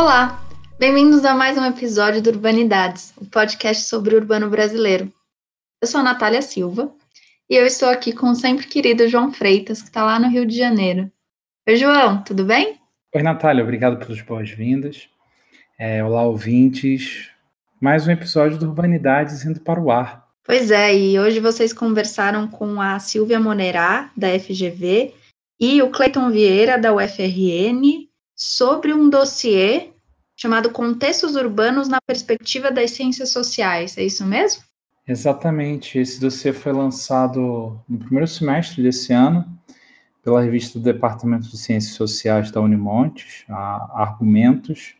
Olá, bem-vindos a mais um episódio do Urbanidades, o podcast sobre o urbano brasileiro. Eu sou a Natália Silva e eu estou aqui com o sempre querido João Freitas, que está lá no Rio de Janeiro. Oi, João, tudo bem? Oi, Natália, obrigado pelas boas-vindas. É, olá, ouvintes. Mais um episódio do Urbanidades indo para o ar. Pois é, e hoje vocês conversaram com a Silvia Monerá, da FGV, e o Cleiton Vieira, da UFRN, sobre um dossiê chamado Contextos Urbanos na Perspectiva das Ciências Sociais. É isso mesmo? Exatamente. Esse dossiê foi lançado no primeiro semestre desse ano pela revista do Departamento de Ciências Sociais da Unimontes, a Argumentos,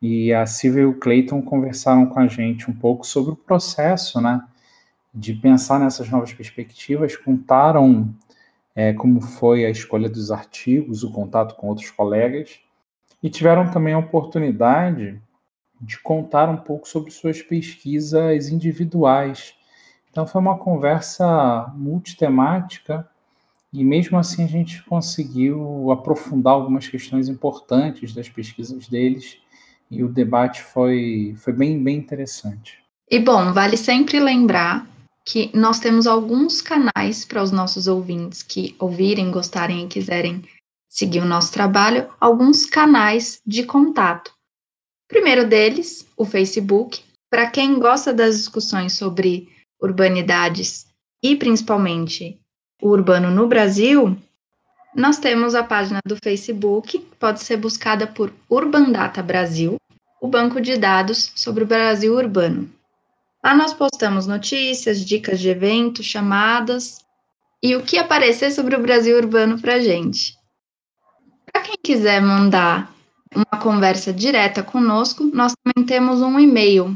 e a Silvia e o Clayton conversaram com a gente um pouco sobre o processo, né, de pensar nessas novas perspectivas, contaram é, como foi a escolha dos artigos, o contato com outros colegas, e tiveram também a oportunidade de contar um pouco sobre suas pesquisas individuais. Então foi uma conversa multitemática e mesmo assim a gente conseguiu aprofundar algumas questões importantes das pesquisas deles e o debate foi, foi bem, bem interessante. E bom, vale sempre lembrar que nós temos alguns canais para os nossos ouvintes que ouvirem, gostarem e quiserem seguir o nosso trabalho, alguns canais de contato. primeiro deles, o Facebook. Para quem gosta das discussões sobre urbanidades e principalmente o urbano no Brasil, nós temos a página do Facebook, pode ser buscada por Urban Data Brasil, o banco de dados sobre o Brasil urbano. Lá nós postamos notícias, dicas de eventos, chamadas e o que aparecer sobre o Brasil urbano para gente. Para quem quiser mandar uma conversa direta conosco, nós também temos um e-mail.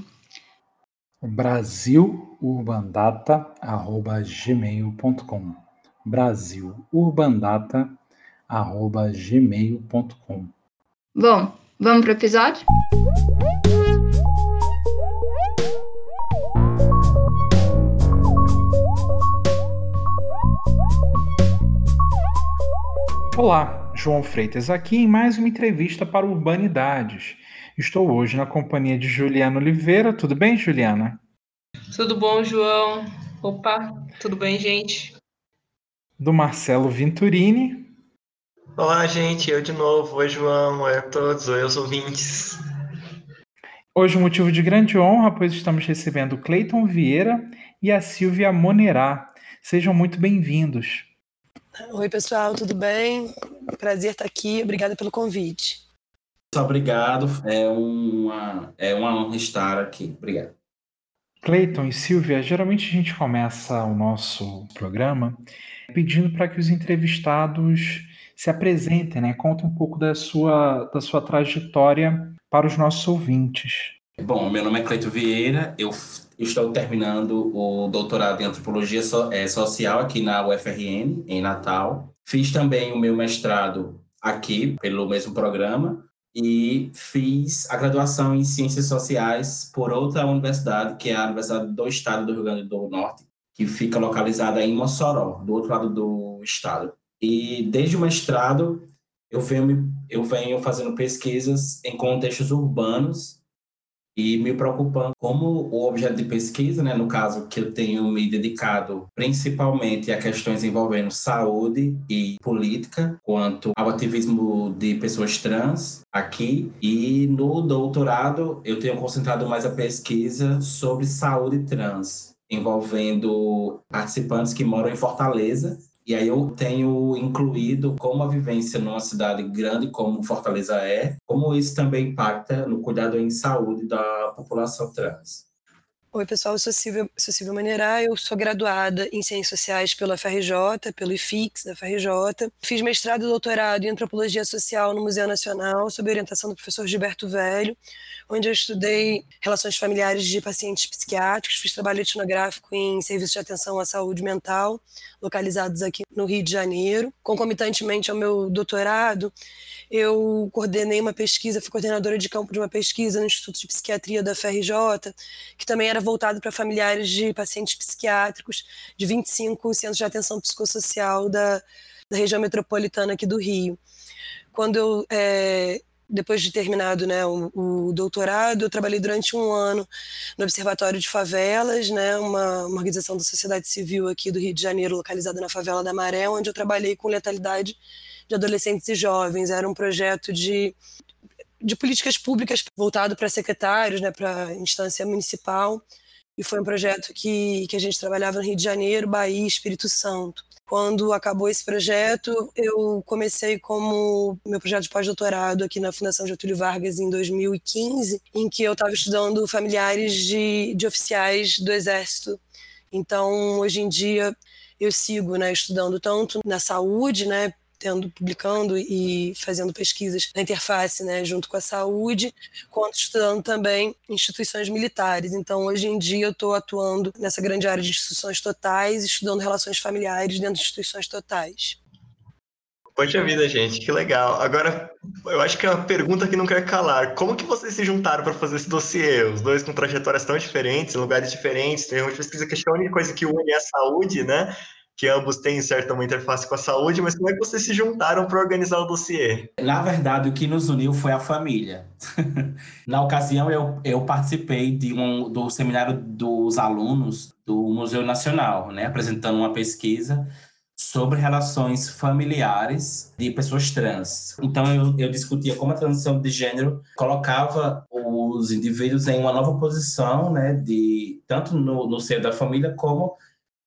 brasilurbandata@gmail.com. brasilurbandata@gmail.com. Bom, vamos para o episódio? Olá, João Freitas aqui em mais uma entrevista para Urbanidades. Estou hoje na companhia de Juliana Oliveira. Tudo bem, Juliana? Tudo bom, João? Opa, tudo bem, gente? Do Marcelo Venturini. Olá, gente, eu de novo. Oi, João. Oi a todos. Oi aos ouvintes. Hoje, motivo de grande honra, pois estamos recebendo Cleiton Vieira e a Silvia Monerá. Sejam muito bem-vindos. Oi, pessoal, tudo bem? Prazer estar aqui, obrigada pelo convite. Obrigado, é uma, é uma honra estar aqui. Obrigado. Cleiton e Silvia, geralmente a gente começa o nosso programa pedindo para que os entrevistados se apresentem, né? Contem um pouco da sua, da sua trajetória para os nossos ouvintes. Bom, meu nome é Cleito Vieira, eu estou terminando o doutorado em Antropologia é, Social aqui na UFRN, em Natal. Fiz também o meu mestrado aqui, pelo mesmo programa, e fiz a graduação em Ciências Sociais por outra universidade, que é a Universidade do Estado do Rio Grande do Norte, que fica localizada em Mossoró, do outro lado do estado. E desde o mestrado, eu venho, eu venho fazendo pesquisas em contextos urbanos e me preocupando como o objeto de pesquisa, né, no caso que eu tenho me dedicado principalmente a questões envolvendo saúde e política, quanto ao ativismo de pessoas trans aqui, e no doutorado eu tenho concentrado mais a pesquisa sobre saúde trans, envolvendo participantes que moram em Fortaleza e aí eu tenho incluído como a vivência numa cidade grande como Fortaleza é, como isso também impacta no cuidado em saúde da população trans. Oi, pessoal, eu sou Silvia, Silvia Maneirá, eu sou graduada em Ciências Sociais pela FRJ, pelo IFIX da FRJ. Fiz mestrado e doutorado em Antropologia Social no Museu Nacional, sob orientação do professor Gilberto Velho, onde eu estudei relações familiares de pacientes psiquiátricos, fiz trabalho etnográfico em serviços de atenção à saúde mental, localizados aqui no Rio de Janeiro. Concomitantemente ao meu doutorado, eu coordenei uma pesquisa, fui coordenadora de campo de uma pesquisa no Instituto de Psiquiatria da FRJ, que também era voltado para familiares de pacientes psiquiátricos de 25 centros de atenção psicossocial da, da região metropolitana aqui do Rio. Quando eu é, depois de terminado né, o, o, doutorado, eu trabalhei durante um ano no Observatório de Favelas, né, uma, uma, organização da sociedade civil aqui do Rio de Janeiro, localizada na favela da Maré, onde eu trabalhei com letalidade de adolescentes e jovens. Era um projeto de, de políticas públicas voltado para secretários, né, para instância municipal, e foi um projeto que, que a gente trabalhava no Rio de Janeiro, Bahia, Espírito Santo. Quando acabou esse projeto, eu comecei como meu projeto de pós-doutorado aqui na Fundação Getúlio Vargas em 2015, em que eu estava estudando familiares de, de oficiais do Exército. Então, hoje em dia, eu sigo né, estudando tanto na saúde, né, tendo, publicando e fazendo pesquisas na interface, né, junto com a saúde, quanto estudando também instituições militares. Então, hoje em dia, eu estou atuando nessa grande área de instituições totais, estudando relações familiares dentro de instituições totais. Poxa vida, gente, que legal. Agora, eu acho que é uma pergunta que não quer calar. Como que vocês se juntaram para fazer esse dossiê? Os dois com trajetórias tão diferentes, lugares diferentes, tem uma pesquisa que a única coisa que une é a saúde, né? Que ambos têm certa uma interface com a saúde, mas como é que vocês se juntaram para organizar o dossiê? Na verdade, o que nos uniu foi a família. Na ocasião, eu, eu participei de um, do seminário dos alunos do Museu Nacional, né, apresentando uma pesquisa sobre relações familiares de pessoas trans. Então, eu, eu discutia como a transição de gênero colocava os indivíduos em uma nova posição, né, de, tanto no, no seio da família como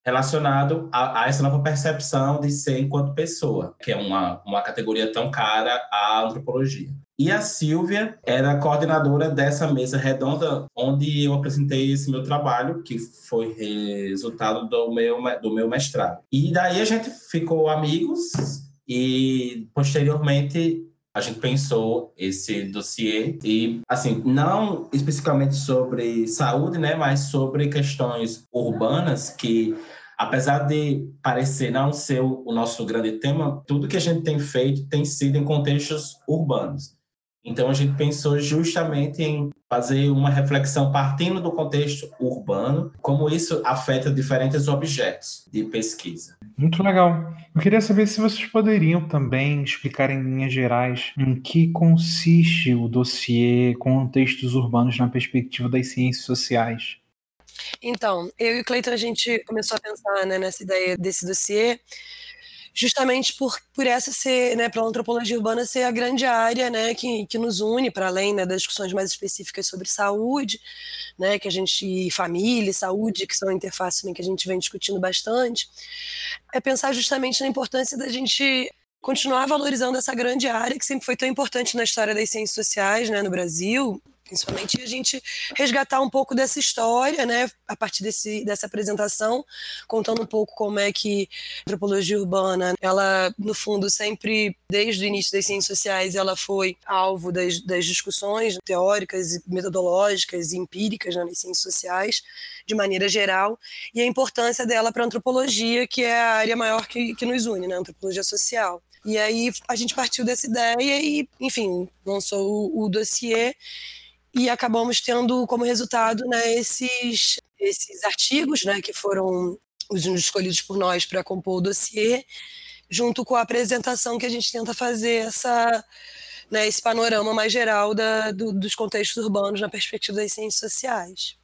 relacionado a, a, essa nova percepção de ser enquanto pessoa, que é uma, uma categoria tão cara à antropologia. E a Silvia era coordenadora dessa mesa redonda onde eu apresentei esse meu trabalho, que foi resultado do meu, do meu mestrado. E daí a gente ficou amigos e posteriormente a gente pensou esse dossiê e, assim, não especificamente sobre saúde, né, mas sobre questões urbanas que apesar de parecer não ser o nosso grande tema, tudo que a gente tem feito tem sido em contextos urbanos. Então a gente pensou justamente em fazer uma reflexão partindo do contexto urbano, como isso afeta diferentes objetos de pesquisa. Muito legal. Eu queria saber se vocês poderiam também explicar em linhas gerais em que consiste o dossiê Contextos Urbanos na perspectiva das ciências sociais. Então, eu e o Cleiton, a gente começou a pensar né, nessa ideia desse dossiê, justamente por, por essa ser, né, pela antropologia urbana ser a grande área, né, que, que nos une, para além né, das discussões mais específicas sobre saúde, né, que a gente, família, saúde, que são interfaces né, que a gente vem discutindo bastante, é pensar justamente na importância da gente continuar valorizando essa grande área que sempre foi tão importante na história das ciências sociais, né, no Brasil, principalmente a gente resgatar um pouco dessa história, né, a partir desse, dessa apresentação, contando um pouco como é que a antropologia urbana, ela, no fundo, sempre, desde o início das ciências sociais, ela foi alvo das, das discussões teóricas, metodológicas e empíricas né, nas ciências sociais, de maneira geral, e a importância dela para a antropologia, que é a área maior que, que nos une, né, a antropologia social. E aí a gente partiu dessa ideia e, enfim, lançou o, o dossiê e acabamos tendo como resultado né, esses, esses artigos né, que foram os escolhidos por nós para compor o dossiê, junto com a apresentação que a gente tenta fazer essa, né, esse panorama mais geral da, do, dos contextos urbanos na perspectiva das ciências sociais.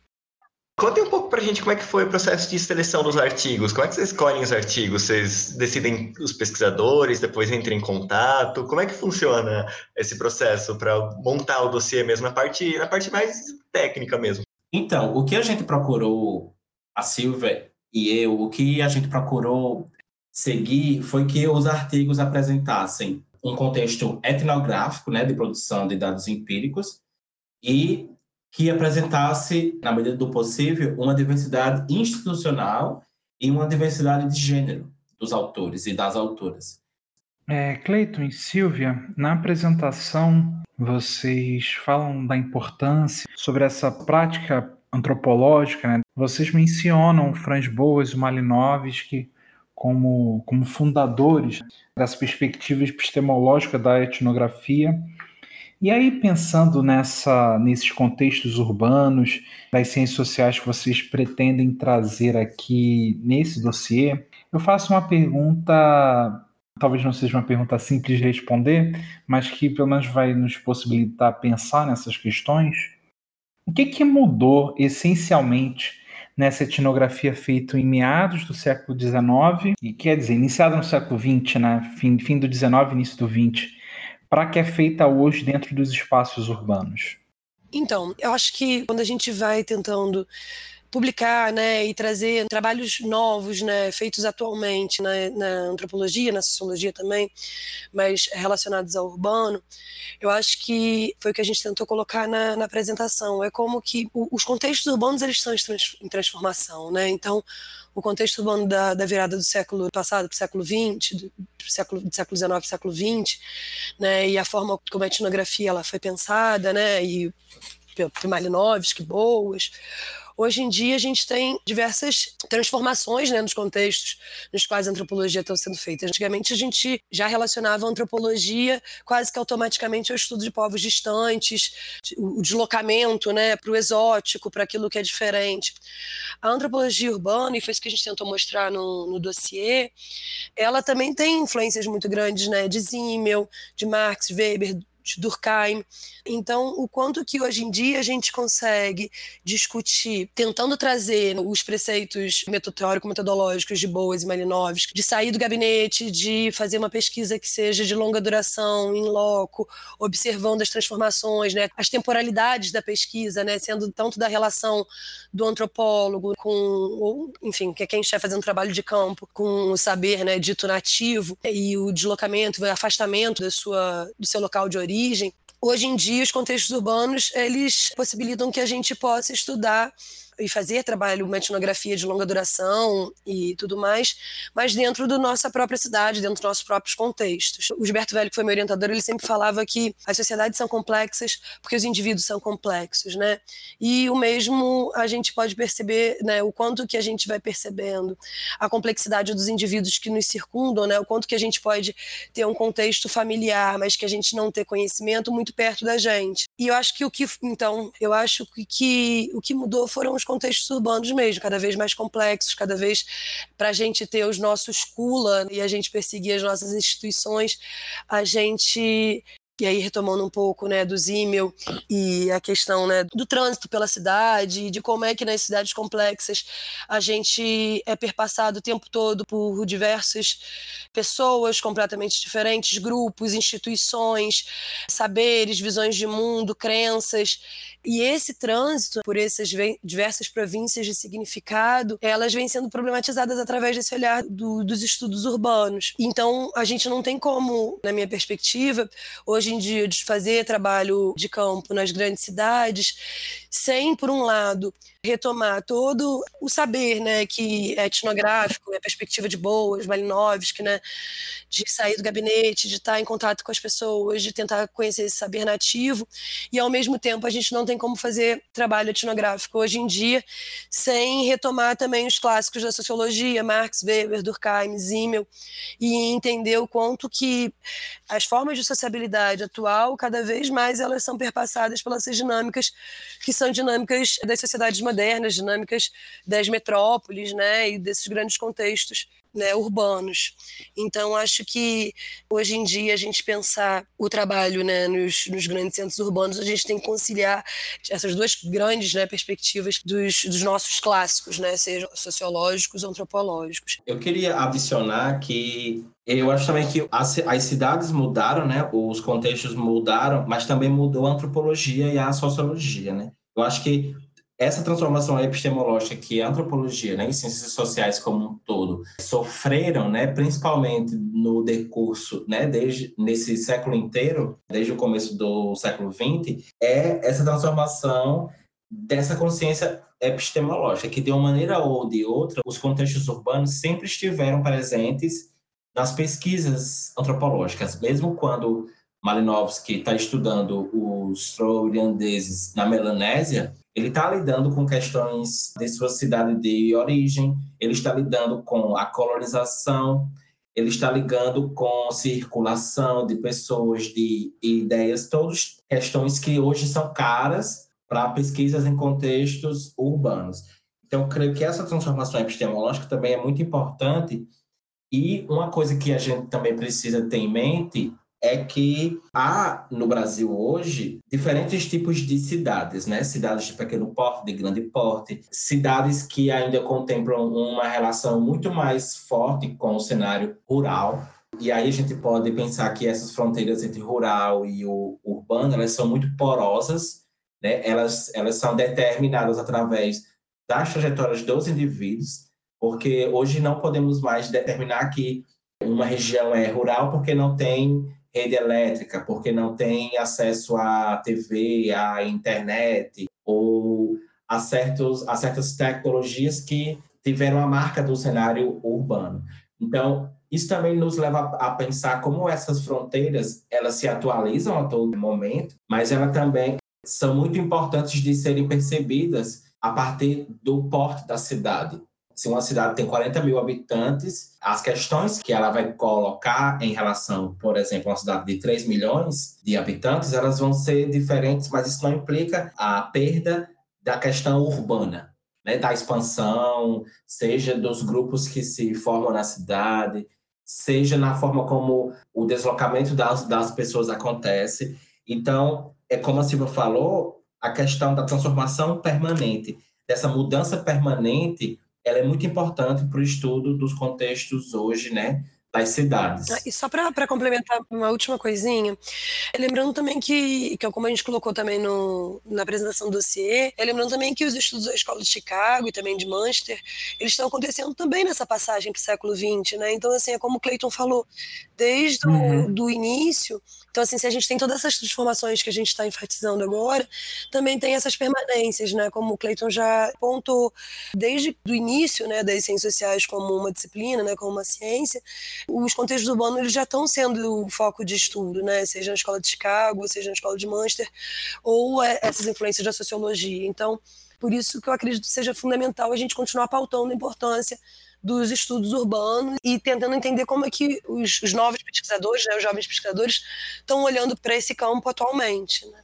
Conte um pouco para a gente como é que foi o processo de seleção dos artigos. Como é que vocês escolhem os artigos? Vocês decidem os pesquisadores, depois entram em contato? Como é que funciona esse processo para montar o dossiê mesmo, na parte, na parte mais técnica mesmo? Então, o que a gente procurou, a Silvia e eu, o que a gente procurou seguir foi que os artigos apresentassem um contexto etnográfico, né, de produção de dados empíricos, e que apresentasse, na medida do possível, uma diversidade institucional e uma diversidade de gênero dos autores e das autoras. É, Cleiton e Silvia, na apresentação vocês falam da importância sobre essa prática antropológica, né? Vocês mencionam Franz Boas e Malinowski como, como fundadores dessa perspectiva epistemológica da etnografia e aí, pensando nessa, nesses contextos urbanos, das ciências sociais que vocês pretendem trazer aqui nesse dossiê, eu faço uma pergunta talvez não seja uma pergunta simples de responder, mas que pelo menos vai nos possibilitar pensar nessas questões. O que, que mudou essencialmente nessa etnografia feita em meados do século XIX, e quer dizer, iniciada no século XX, né? fim, fim do XIX, início do XX, para que é feita hoje dentro dos espaços urbanos? Então, eu acho que quando a gente vai tentando publicar né, e trazer trabalhos novos, né, feitos atualmente na, na, antropologia, na sociologia também, mas relacionados ao urbano, eu acho que foi o que a gente tentou colocar na, na apresentação. É como que o, os contextos urbanos eles estão em transformação, né? Então, o contexto urbano da, da virada do século passado para o século XX, do, século, do século XIX para o século XX, né, e a forma como a etnografia ela foi pensada, né, e Malinovski, boas, Hoje em dia a gente tem diversas transformações né, nos contextos nos quais a antropologia está sendo feita. Antigamente a gente já relacionava a antropologia quase que automaticamente ao estudo de povos distantes, o deslocamento né, para o exótico, para aquilo que é diferente. A antropologia urbana, e foi isso que a gente tentou mostrar no, no dossiê, ela também tem influências muito grandes né, de Zimmel, de Marx, Weber, de Durkheim. Então, o quanto que hoje em dia a gente consegue discutir, tentando trazer os preceitos teórico-metodológicos de Boas e Malinowski, de sair do gabinete, de fazer uma pesquisa que seja de longa duração, em loco, observando as transformações, né, as temporalidades da pesquisa, né, sendo tanto da relação do antropólogo com, ou, enfim, que é quem está fazendo trabalho de campo, com o saber né, dito nativo, e o deslocamento, o afastamento da sua, do seu local de origem origem, hoje em dia os contextos urbanos eles possibilitam que a gente possa estudar e fazer trabalho, uma etnografia de longa duração e tudo mais, mas dentro da nossa própria cidade, dentro dos nossos próprios contextos. O Gilberto Velho, que foi meu orientador, ele sempre falava que as sociedades são complexas porque os indivíduos são complexos, né? E o mesmo a gente pode perceber, né, o quanto que a gente vai percebendo a complexidade dos indivíduos que nos circundam, né? O quanto que a gente pode ter um contexto familiar, mas que a gente não ter conhecimento muito perto da gente. E eu acho que o que, então, eu acho que, que o que mudou foram os os contextos urbanos mesmo, cada vez mais complexos, cada vez para a gente ter os nossos CULA e a gente perseguir as nossas instituições, a gente e aí retomando um pouco né, do Zimmel e a questão né, do trânsito pela cidade, de como é que nas cidades complexas a gente é perpassado o tempo todo por diversas pessoas completamente diferentes, grupos, instituições, saberes, visões de mundo, crenças. E esse trânsito por essas diversas províncias de significado, elas vêm sendo problematizadas através desse olhar do, dos estudos urbanos. Então, a gente não tem como, na minha perspectiva, hoje em dia, de fazer trabalho de campo nas grandes cidades, sem, por um lado, retomar todo o saber, né, que é etnográfico, é a perspectiva de Boas, Malinowski, né, de sair do gabinete, de estar em contato com as pessoas, de tentar conhecer esse saber nativo, e ao mesmo tempo a gente não tem como fazer trabalho etnográfico hoje em dia sem retomar também os clássicos da sociologia, Marx, Weber, Durkheim, Zimmel, e entender o quanto que as formas de sociabilidade atual, cada vez mais elas são perpassadas pelas dinâmicas que são dinâmicas das sociedades modernas dinâmicas das metrópoles, né, e desses grandes contextos né, urbanos. Então, acho que hoje em dia a gente pensar o trabalho né, nos, nos, grandes centros urbanos, a gente tem que conciliar essas duas grandes né, perspectivas dos, dos, nossos clássicos, né, sejam sociológicos ou antropológicos. Eu queria adicionar que eu acho também que as, as cidades mudaram, né, os contextos mudaram, mas também mudou a antropologia e a sociologia. Né? Eu acho que essa transformação epistemológica que a antropologia né, e ciências sociais como um todo sofreram, né, principalmente no decurso, né, desde nesse século inteiro, desde o começo do século XX, é essa transformação dessa consciência epistemológica, que de uma maneira ou de outra, os contextos urbanos sempre estiveram presentes nas pesquisas antropológicas, mesmo quando Malinowski está estudando os troiandeses na Melanésia, ele está lidando com questões de sua cidade de origem, ele está lidando com a colonização, ele está ligando com circulação de pessoas, de ideias, todas questões que hoje são caras para pesquisas em contextos urbanos. Então, creio que essa transformação epistemológica também é muito importante E uma coisa que a gente também precisa ter em mente é que há no Brasil hoje diferentes tipos de cidades, né? Cidades de pequeno porte, de grande porte, cidades que ainda contemplam uma relação muito mais forte com o cenário rural. E aí a gente pode pensar que essas fronteiras entre rural e o urbano, elas são muito porosas, né? Elas elas são determinadas através das trajetórias dos indivíduos, porque hoje não podemos mais determinar que uma região é rural porque não tem rede elétrica, porque não tem acesso à TV, à internet, ou a, certos, a certas tecnologias que tiveram a marca do cenário urbano. Então, isso também nos leva a pensar como essas fronteiras, elas se atualizam a todo momento, mas elas também são muito importantes de serem percebidas a partir do porte da cidade. Se uma cidade tem 40 mil habitantes, as questões que ela vai colocar em relação, por exemplo, a uma cidade de 3 milhões de habitantes, elas vão ser diferentes, mas isso não implica a perda da questão urbana, né, da expansão, seja dos grupos que se formam na cidade, seja na forma como o deslocamento das, das pessoas acontece. Então, é como a Silvia falou, a questão da transformação permanente, dessa mudança permanente ela é muito importante para o estudo dos contextos hoje, né, das cidades. Ah, e só para complementar uma última coisinha, lembrando também que, que como a gente colocou também no, na apresentação do dossiê, é lembrando também que os estudos da Escola de Chicago e também de Manchester, eles estão acontecendo também nessa passagem para o século XX, né? Então, assim, é como o Clayton falou, desde uhum. o do início, então, assim, se a gente tem todas essas transformações que a gente está enfatizando agora, também tem essas permanências, né? Como o Clayton já pontuou, desde o início né, das ciências sociais como uma disciplina, né, como uma ciência, os contextos urbanos eles já estão sendo o foco de estudo, né? Seja na escola de Chicago, seja na escola de Manchester, ou é, essas influências da sociologia. Então, por isso que eu acredito que seja fundamental a gente continuar pautando a importância dos estudos urbanos e tentando entender como é que os, os novos pesquisadores, né, os jovens pesquisadores, estão olhando para esse campo atualmente. Né?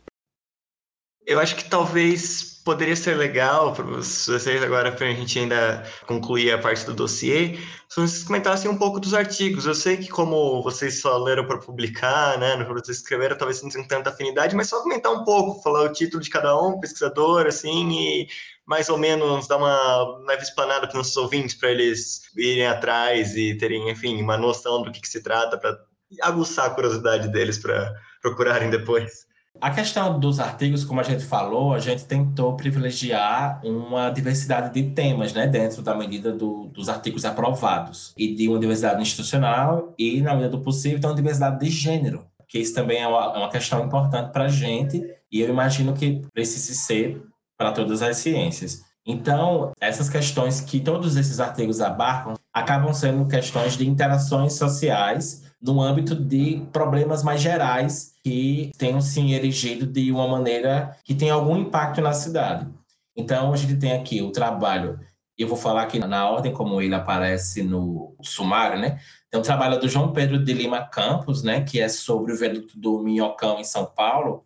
Eu acho que talvez poderia ser legal para vocês agora, para a gente ainda concluir a parte do dossiê, se vocês comentassem um pouco dos artigos. Eu sei que como vocês só leram para publicar, né, que vocês escreveram, talvez não tenham tanta afinidade, mas só comentar um pouco, falar o título de cada um, pesquisador, assim, e mais ou menos dar uma leve explanada para os nossos ouvintes, para eles irem atrás e terem, enfim, uma noção do que, que se trata, para aguçar a curiosidade deles para procurarem depois. A questão dos artigos, como a gente falou, a gente tentou privilegiar uma diversidade de temas, né, dentro da medida do, dos artigos aprovados, e de uma diversidade institucional e, na medida do possível, de uma diversidade de gênero, que isso também é uma, é uma questão importante para a gente, e eu imagino que precise ser para todas as ciências. Então, essas questões que todos esses artigos abarcam acabam sendo questões de interações sociais no âmbito de problemas mais gerais que tenham se erigido de uma maneira que tem algum impacto na cidade. Então, a gente tem aqui o trabalho, eu vou falar aqui na ordem como ele aparece no sumário, né? Tem o trabalho do João Pedro de Lima Campos, né, que é sobre o viaduto do Minhocão em São Paulo,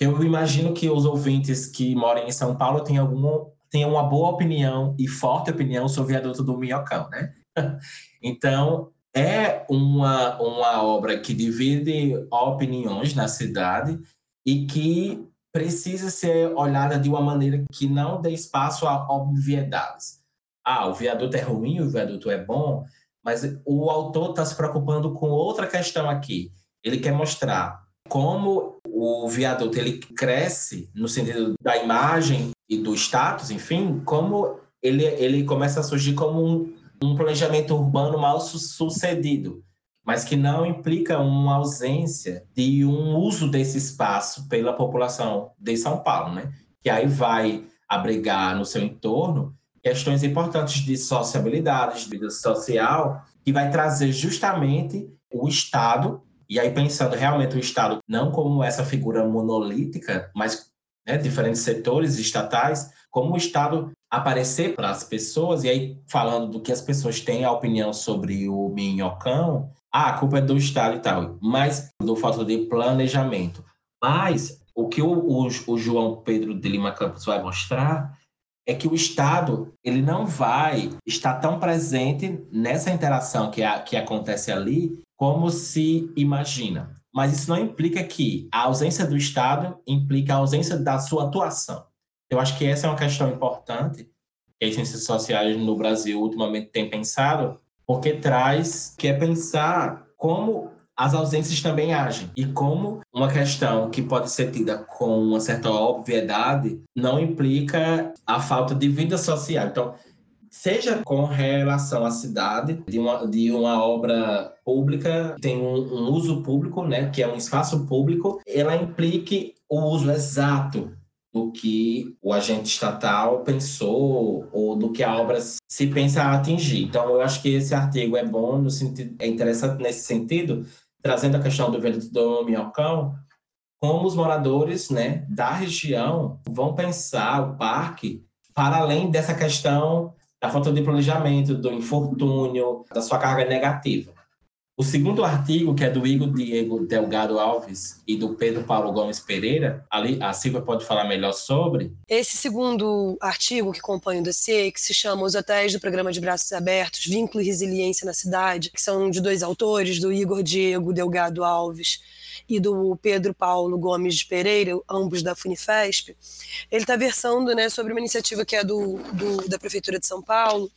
que eu imagino que os ouvintes que moram em São Paulo tenham, alguma, tenham uma boa opinião e forte opinião sobre o viaduto do Minhocão, né? então, é uma, uma obra que divide opiniões na cidade e que precisa ser olhada de uma maneira que não dê espaço a obviedades. Ah, o viaduto é ruim, o viaduto é bom, mas o autor está se preocupando com outra questão aqui. Ele quer mostrar como o viaduto ele cresce no sentido da imagem e do status, enfim, como ele, ele começa a surgir como um, um planejamento urbano mal sucedido, mas que não implica uma ausência de um uso desse espaço pela população de São Paulo, né? Que aí vai abrigar no seu entorno questões importantes de sociabilidade, de vida social, que vai trazer justamente o Estado e aí, pensando realmente o Estado não como essa figura monolítica, mas né, diferentes setores estatais, como o Estado aparecer para as pessoas, e aí falando do que as pessoas têm a opinião sobre o minhocão, ah, a culpa é do Estado e tal, mas do fato de planejamento. Mas o que o, o, o João Pedro de Lima Campos vai mostrar é que o Estado ele não vai estar tão presente nessa interação que, a, que acontece ali como se imagina. Mas isso não implica que a ausência do Estado implica a ausência da sua atuação. Eu acho que essa é uma questão importante que as ciências sociais no Brasil ultimamente têm pensado, porque traz que é pensar como as ausências também agem e como uma questão que pode ser tida com uma certa obviedade não implica a falta de vida social. Então, seja com relação à cidade de uma, de uma obra pública tem um, um uso público, né, que é um espaço público, ela implique o uso exato do que o agente estatal pensou ou do que a obra se pensa atingir. Então, eu acho que esse artigo é bom, no sentido, é interessante nesse sentido, trazendo a questão do velho do Minhocão, como os moradores né, da região vão pensar o parque para além dessa questão da falta de planejamento, do infortúnio, da sua carga negativa. O segundo artigo, que é do Igor Diego Delgado Alves e do Pedro Paulo Gomes Pereira, ali a Silvia pode falar melhor sobre. Esse segundo artigo que compõe o dossiê, que se chama Os Hotéis do Programa de Braços Abertos, Vínculo e Resiliência na Cidade, que são de dois autores, do Igor Diego Delgado Alves e do Pedro Paulo Gomes Pereira, ambos da Funifesp, ele está versando né, sobre uma iniciativa que é do, do da Prefeitura de São Paulo,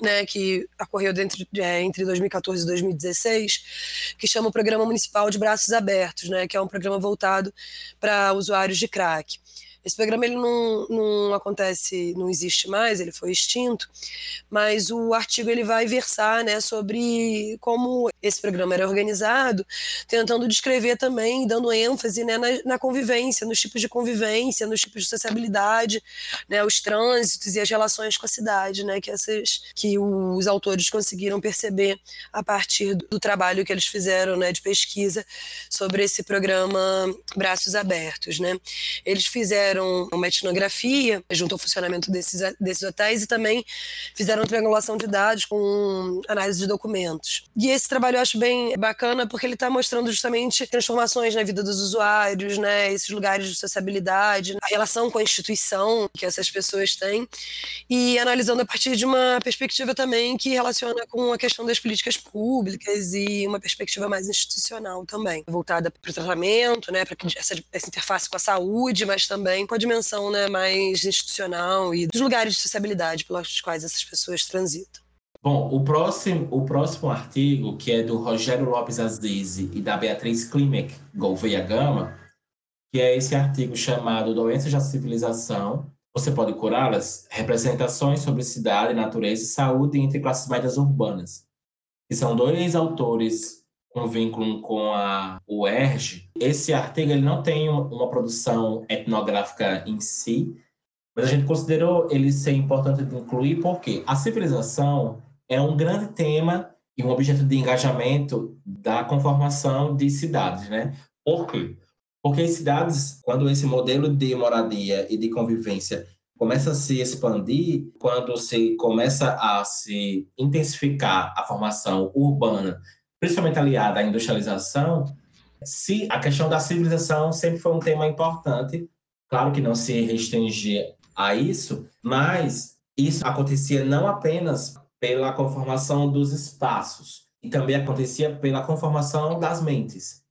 né, que ocorreu dentro, é, entre 2014 e 2016, que chama o Programa Municipal de Braços Abertos, né, que é um programa voltado para usuários de crack. Esse programa ele não, não acontece, não existe mais, ele foi extinto, mas o artigo ele vai versar né, sobre como esse programa era organizado, tentando descrever também, dando ênfase né, na, na convivência, nos tipos de convivência, nos tipos de sociabilidade, né, os trânsitos e as relações com a cidade, né, que, essas, que os autores conseguiram perceber a partir do, trabalho que eles fizeram né, de pesquisa sobre esse programa Braços Abertos. Né. Eles fizeram uma etnografia junto ao funcionamento desses, desses hotéis e também fizeram triangulação de dados com análise de documentos. E esse trabalho eu acho bem bacana porque ele está mostrando justamente transformações na vida dos usuários, né, esses lugares de sociabilidade, a relação com a instituição que essas pessoas têm. E analisando a partir de uma perspectiva também que relaciona com a questão das políticas públicas e uma perspectiva mais institucional também, voltada para o tratamento, né, para essa, essa interface com a saúde, mas também com a dimensão né, mais institucional e dos lugares de sociabilidade pelos quais essas pessoas transitam. Bom, o próximo, o próximo artigo, que é do Rogério Lopes Azizi e da Beatriz Klimek Gouveia Gama, que é esse artigo chamado Doenças da Civilização, você pode curá-las? Representações sobre cidade, natureza e saúde entre classes médias urbanas. Que são dois autores um vínculo com a UERJ, esse artigo ele não tem uma produção etnográfica em si, mas a gente considerou ele ser importante de incluir porque a civilização é um grande tema e um objeto de engajamento da conformação de cidades, né? Por quê? Porque as cidades, quando esse modelo de moradia e de convivência começa a se expandir, quando se começa a se intensificar a formação urbana principalmente aliada à industrialização, se a questão da civilização sempre foi um tema importante, claro que não se restringia a isso, mas isso acontecia não apenas pela conformação dos espaços, e também acontecia pela conformação das mentes.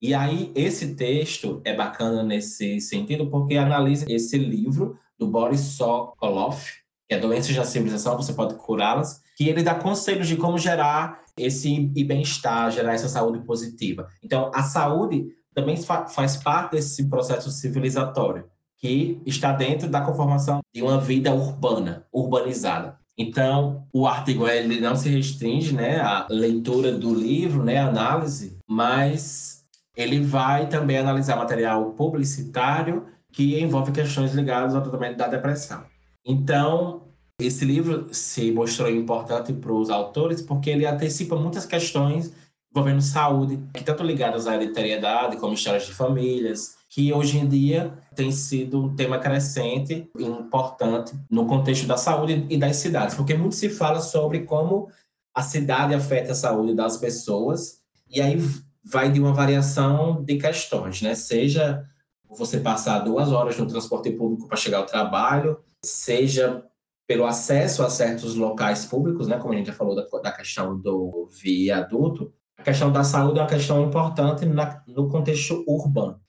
E aí, esse texto é bacana nesse sentido, porque analisa esse livro do Boris Sokolov, que é Doenças da Civilização, você pode curá-las, que ele dá conselhos de como gerar esse bem-estar, gerar essa saúde positiva. Então, a saúde também fa faz parte desse processo civilizatório, que está dentro da conformação de uma vida urbana, urbanizada. Então, o artigo ele não se restringe né, à leitura do livro, né, análise, mas ele vai também analisar material publicitário que envolve questões ligadas ao tratamento da depressão. Então, esse livro se mostrou importante para os autores porque ele antecipa muitas questões envolvendo saúde, que tanto ligadas à hereditariedade, como histórias de famílias, que hoje em dia tem sido um tema crescente e importante no contexto da saúde e das cidades, porque muito se fala sobre como a cidade afeta a saúde das pessoas, e aí vai de uma variação de questões, né? Seja você passar duas horas no transporte público para chegar ao trabalho, seja pelo acesso a certos locais públicos, né, como a gente já falou da, da questão do viaduto, a questão da saúde é uma questão importante na, no contexto urbano.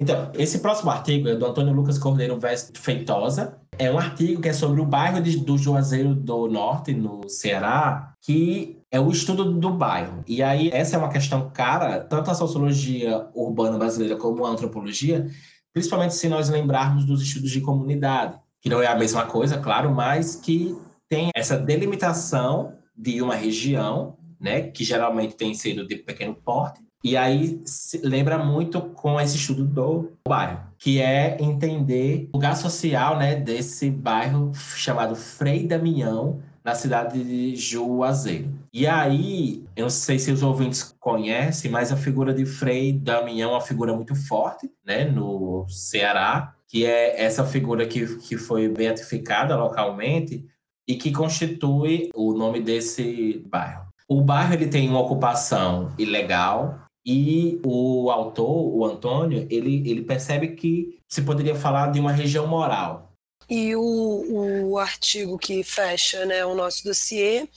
Então, esse próximo artigo é do Antônio Lucas Cordeiro Veste Feitosa. É um artigo que é sobre o bairro de, do Juazeiro do Norte, no Ceará, que é o estudo do bairro. E aí, essa é uma questão cara, tanto a sociologia urbana brasileira como a antropologia, principalmente se nós lembrarmos dos estudos de comunidade, que não é a mesma coisa, claro, mas que tem essa delimitação de uma região, né, que geralmente tem sido de pequeno porte, e aí lembra muito com esse estudo do bairro, que é entender o lugar social né, desse bairro chamado Frei Damião, na cidade de Juazeiro. E aí, eu não sei se os ouvintes conhecem, mas a figura de Frei Damião é uma figura muito forte né, no Ceará, que é essa figura que, que foi beatificada localmente e que constitui o nome desse bairro. O bairro ele tem uma ocupação ilegal, e o autor, o Antônio, ele, ele percebe que se poderia falar de uma região moral. E o, o artigo que fecha né, o nosso dossiê,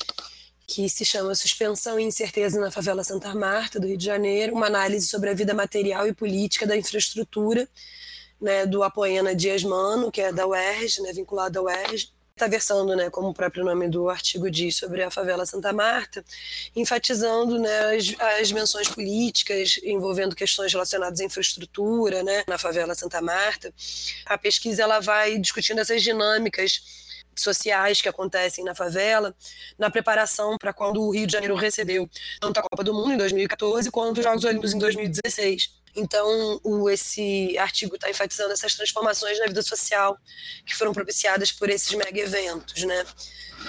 que se chama Suspensão e Incerteza na Favela Santa Marta, do Rio de Janeiro, uma análise sobre a vida material e política da infraestrutura, né, do Apoena Dias Mano, que é da UERJ, né, vinculado à UERJ, está versando, né, como o próprio nome do artigo diz, sobre a favela Santa Marta, enfatizando né, as, as menções políticas envolvendo questões relacionadas à infraestrutura né, na favela Santa Marta. A pesquisa ela vai discutindo essas dinâmicas sociais que acontecem na favela, na preparação para quando o Rio de Janeiro recebeu tanto a Copa do Mundo em 2014 quanto os Jogos Olímpicos em 2016. Então, o, esse artigo está enfatizando essas transformações na vida social que foram propiciadas por esses mega eventos, né?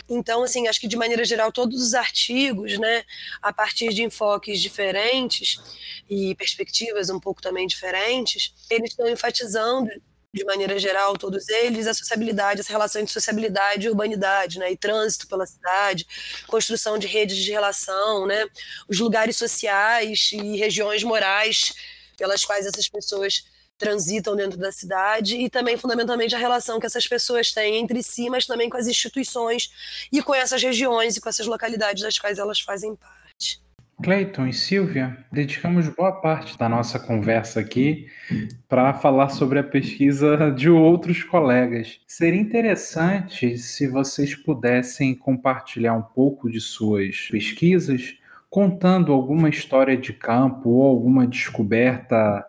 Então, assim, acho que de maneira geral todos os artigos, né, a partir de enfoques diferentes e perspectivas um pouco também diferentes, eles estão enfatizando de maneira geral, todos eles, a sociabilidade, essa relação entre sociabilidade e urbanidade, né, e trânsito pela cidade, construção de redes de relação, né, os lugares sociais e regiões morais pelas quais essas pessoas transitam dentro da cidade e também fundamentalmente a relação que essas pessoas têm entre si, mas também com as instituições e com essas regiões e com essas localidades das quais elas fazem parte. Cleiton e Silvia, dedicamos boa parte da nossa conversa aqui para falar sobre a pesquisa de outros colegas. Seria interessante se vocês pudessem compartilhar um pouco de suas pesquisas contando alguma história de campo ou alguma descoberta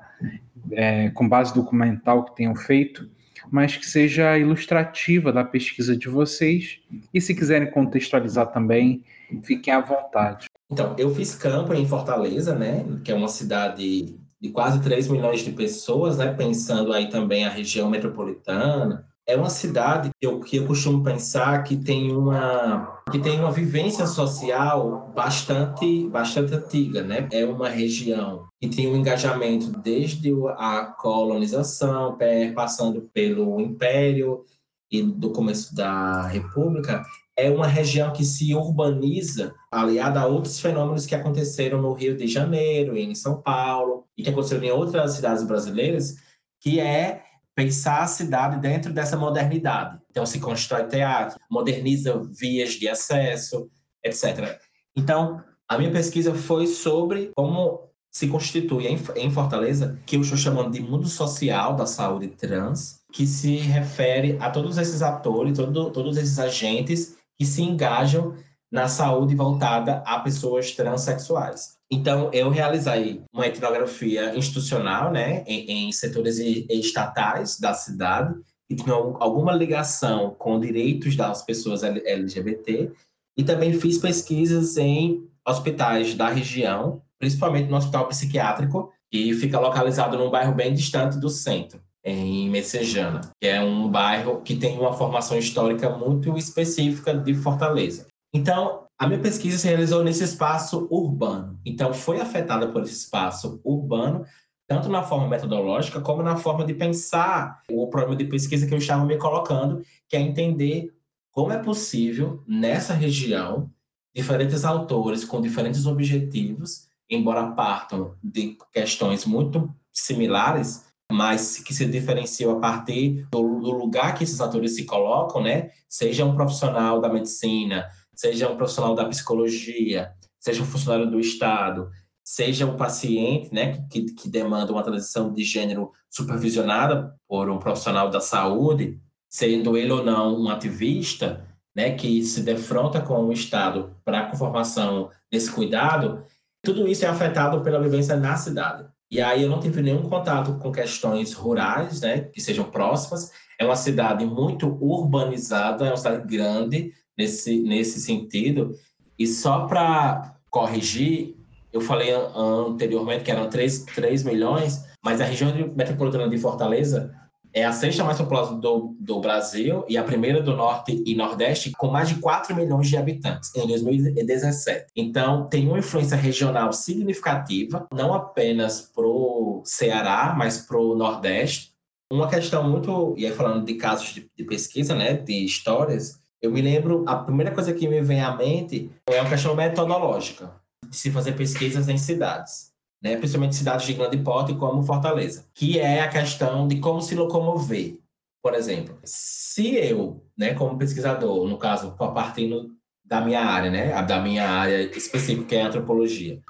é, com base documental que tenham feito, mas que seja ilustrativa da pesquisa de vocês. E se quiserem contextualizar também, fiquem à vontade. Então, eu fiz campo em Fortaleza, né, que é uma cidade de quase 3 milhões de pessoas, né, pensando aí também a região metropolitana, é uma cidade que eu, que eu costumo pensar que tem uma que tem uma vivência social bastante bastante antiga, né? É uma região que tem um engajamento desde a colonização, passando pelo Império e do começo da República, é uma região que se urbaniza, aliada a outros fenômenos que aconteceram no Rio de Janeiro, em São Paulo, e que aconteceram em outras cidades brasileiras, que é pensar a cidade dentro dessa modernidade. Então, se constrói teatro, moderniza vias de acesso, etc. Então, a minha pesquisa foi sobre como se constitui em Fortaleza, que eu estou chamando de mundo social da saúde trans, que se refere a todos esses atores, todo, todos esses agentes que se engajam na saúde voltada a pessoas transexuais. Então, eu realizei uma etnografia institucional, né, em, em setores estatais da cidade, que tinham alguma ligação com direitos das pessoas LGBT, e também fiz pesquisas em hospitais da região, principalmente no hospital psiquiátrico, que fica localizado num bairro bem distante do centro, em Messejana, que é um bairro que tem uma formação histórica muito específica de Fortaleza. Então, a minha pesquisa se realizou nesse espaço urbano. Então, foi afetada por esse espaço urbano, tanto na forma metodológica, como na forma de pensar o problema de pesquisa que eu estava me colocando, que é entender como é possível, nessa região, diferentes autores com diferentes objetivos, embora partam de questões muito similares, mas que se diferenciam a partir do, lugar que esses atores se colocam, né? Seja um profissional da medicina, seja um profissional da psicologia, seja um funcionário do Estado, seja um paciente, né, que, que demanda uma transição de gênero supervisionada por um profissional da saúde, sendo ele ou não um ativista, né, que se defronta com o Estado para a conformação desse cuidado, tudo isso é afetado pela vivência na cidade. E aí eu não tive nenhum contato com questões rurais, né, que sejam próximas. É uma cidade muito urbanizada, é uma cidade grande nesse, nesse sentido. E só para corrigir, eu falei anteriormente que eram 3, 3 milhões, mas a região metropolitana de Fortaleza é a sexta mais populosa do, do Brasil e a primeira do Norte e Nordeste, com mais de 4 milhões de habitantes em 2017. Então, tem uma influência regional significativa, não apenas para o Ceará, mas para o Nordeste. Uma questão muito, e aí falando de casos de, de pesquisa, né, de histórias, eu me lembro, a primeira coisa que me vem à mente é uma questão metodológica, de se fazer pesquisas em cidades né, principalmente cidades de grande porte como Fortaleza, que é a questão de como se locomover. Por exemplo, se eu, né, como pesquisador, no caso, partindo da minha área, né, da minha área específica, que é a antropologia,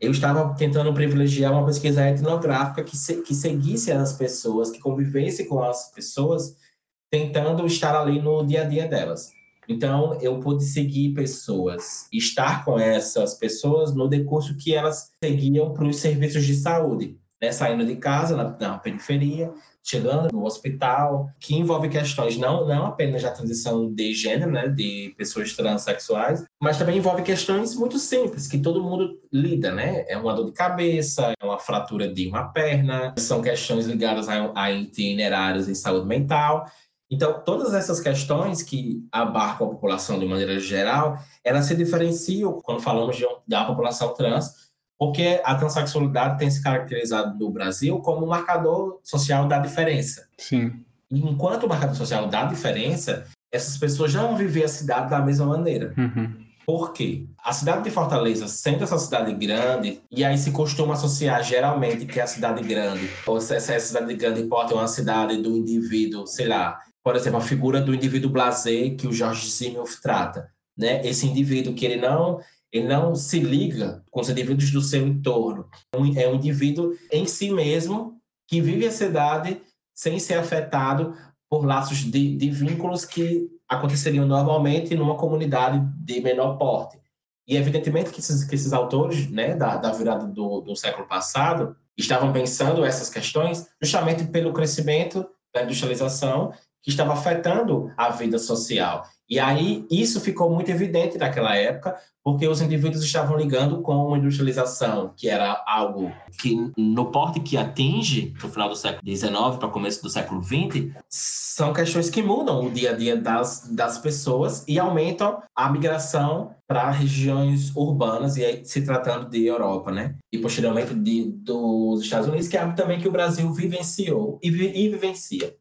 eu estava tentando privilegiar uma pesquisa etnográfica que, se, que seguisse as pessoas, que convivesse com as pessoas, tentando estar ali no dia a dia delas. Então, eu pude seguir pessoas, estar com essas pessoas no decurso que elas seguiam para os serviços de saúde, né? saindo de casa, na, na, periferia, chegando no hospital, que envolve questões não, não apenas da transição de gênero, né, de pessoas transexuais, mas também envolve questões muito simples, que todo mundo lida, né? É uma dor de cabeça, é uma fratura de uma perna, são questões ligadas a, a itinerários em saúde mental, então, todas essas questões que abarcam a população de maneira geral, elas se diferenciam quando falamos de, da população trans, porque a transexualidade tem se caracterizado no Brasil como um marcador social da diferença. Sim. E enquanto marcador social da diferença, essas pessoas já vão viver a cidade da mesma maneira. Uhum. Por quê? A cidade de Fortaleza, sendo essa cidade grande, e aí se costuma associar geralmente que é a cidade grande, ou se essa cidade grande importa é uma cidade do indivíduo, sei lá, por exemplo, a figura do indivíduo blazer que o Jorge Simeoff trata, né? Esse indivíduo que ele não ele não se liga com os indivíduos do seu entorno. É um indivíduo em si mesmo que vive a cidade sem ser afetado por laços de, de vínculos que aconteceriam normalmente numa comunidade de menor porte. E evidentemente que esses, que esses autores né, da, da virada do, do século passado estavam pensando essas questões justamente pelo crescimento da industrialização que estava afetando a vida social. E aí isso ficou muito evidente naquela época, porque os indivíduos estavam ligando com uma industrialização, que era algo que, no porte que atinge, no final do século XIX para começo do século XX, são questões que mudam o dia a dia das, das pessoas e aumentam a migração para regiões urbanas, e aí se tratando de Europa, né? E posteriormente de, dos Estados Unidos, que é algo também que o Brasil vivenciou e, e vivencia.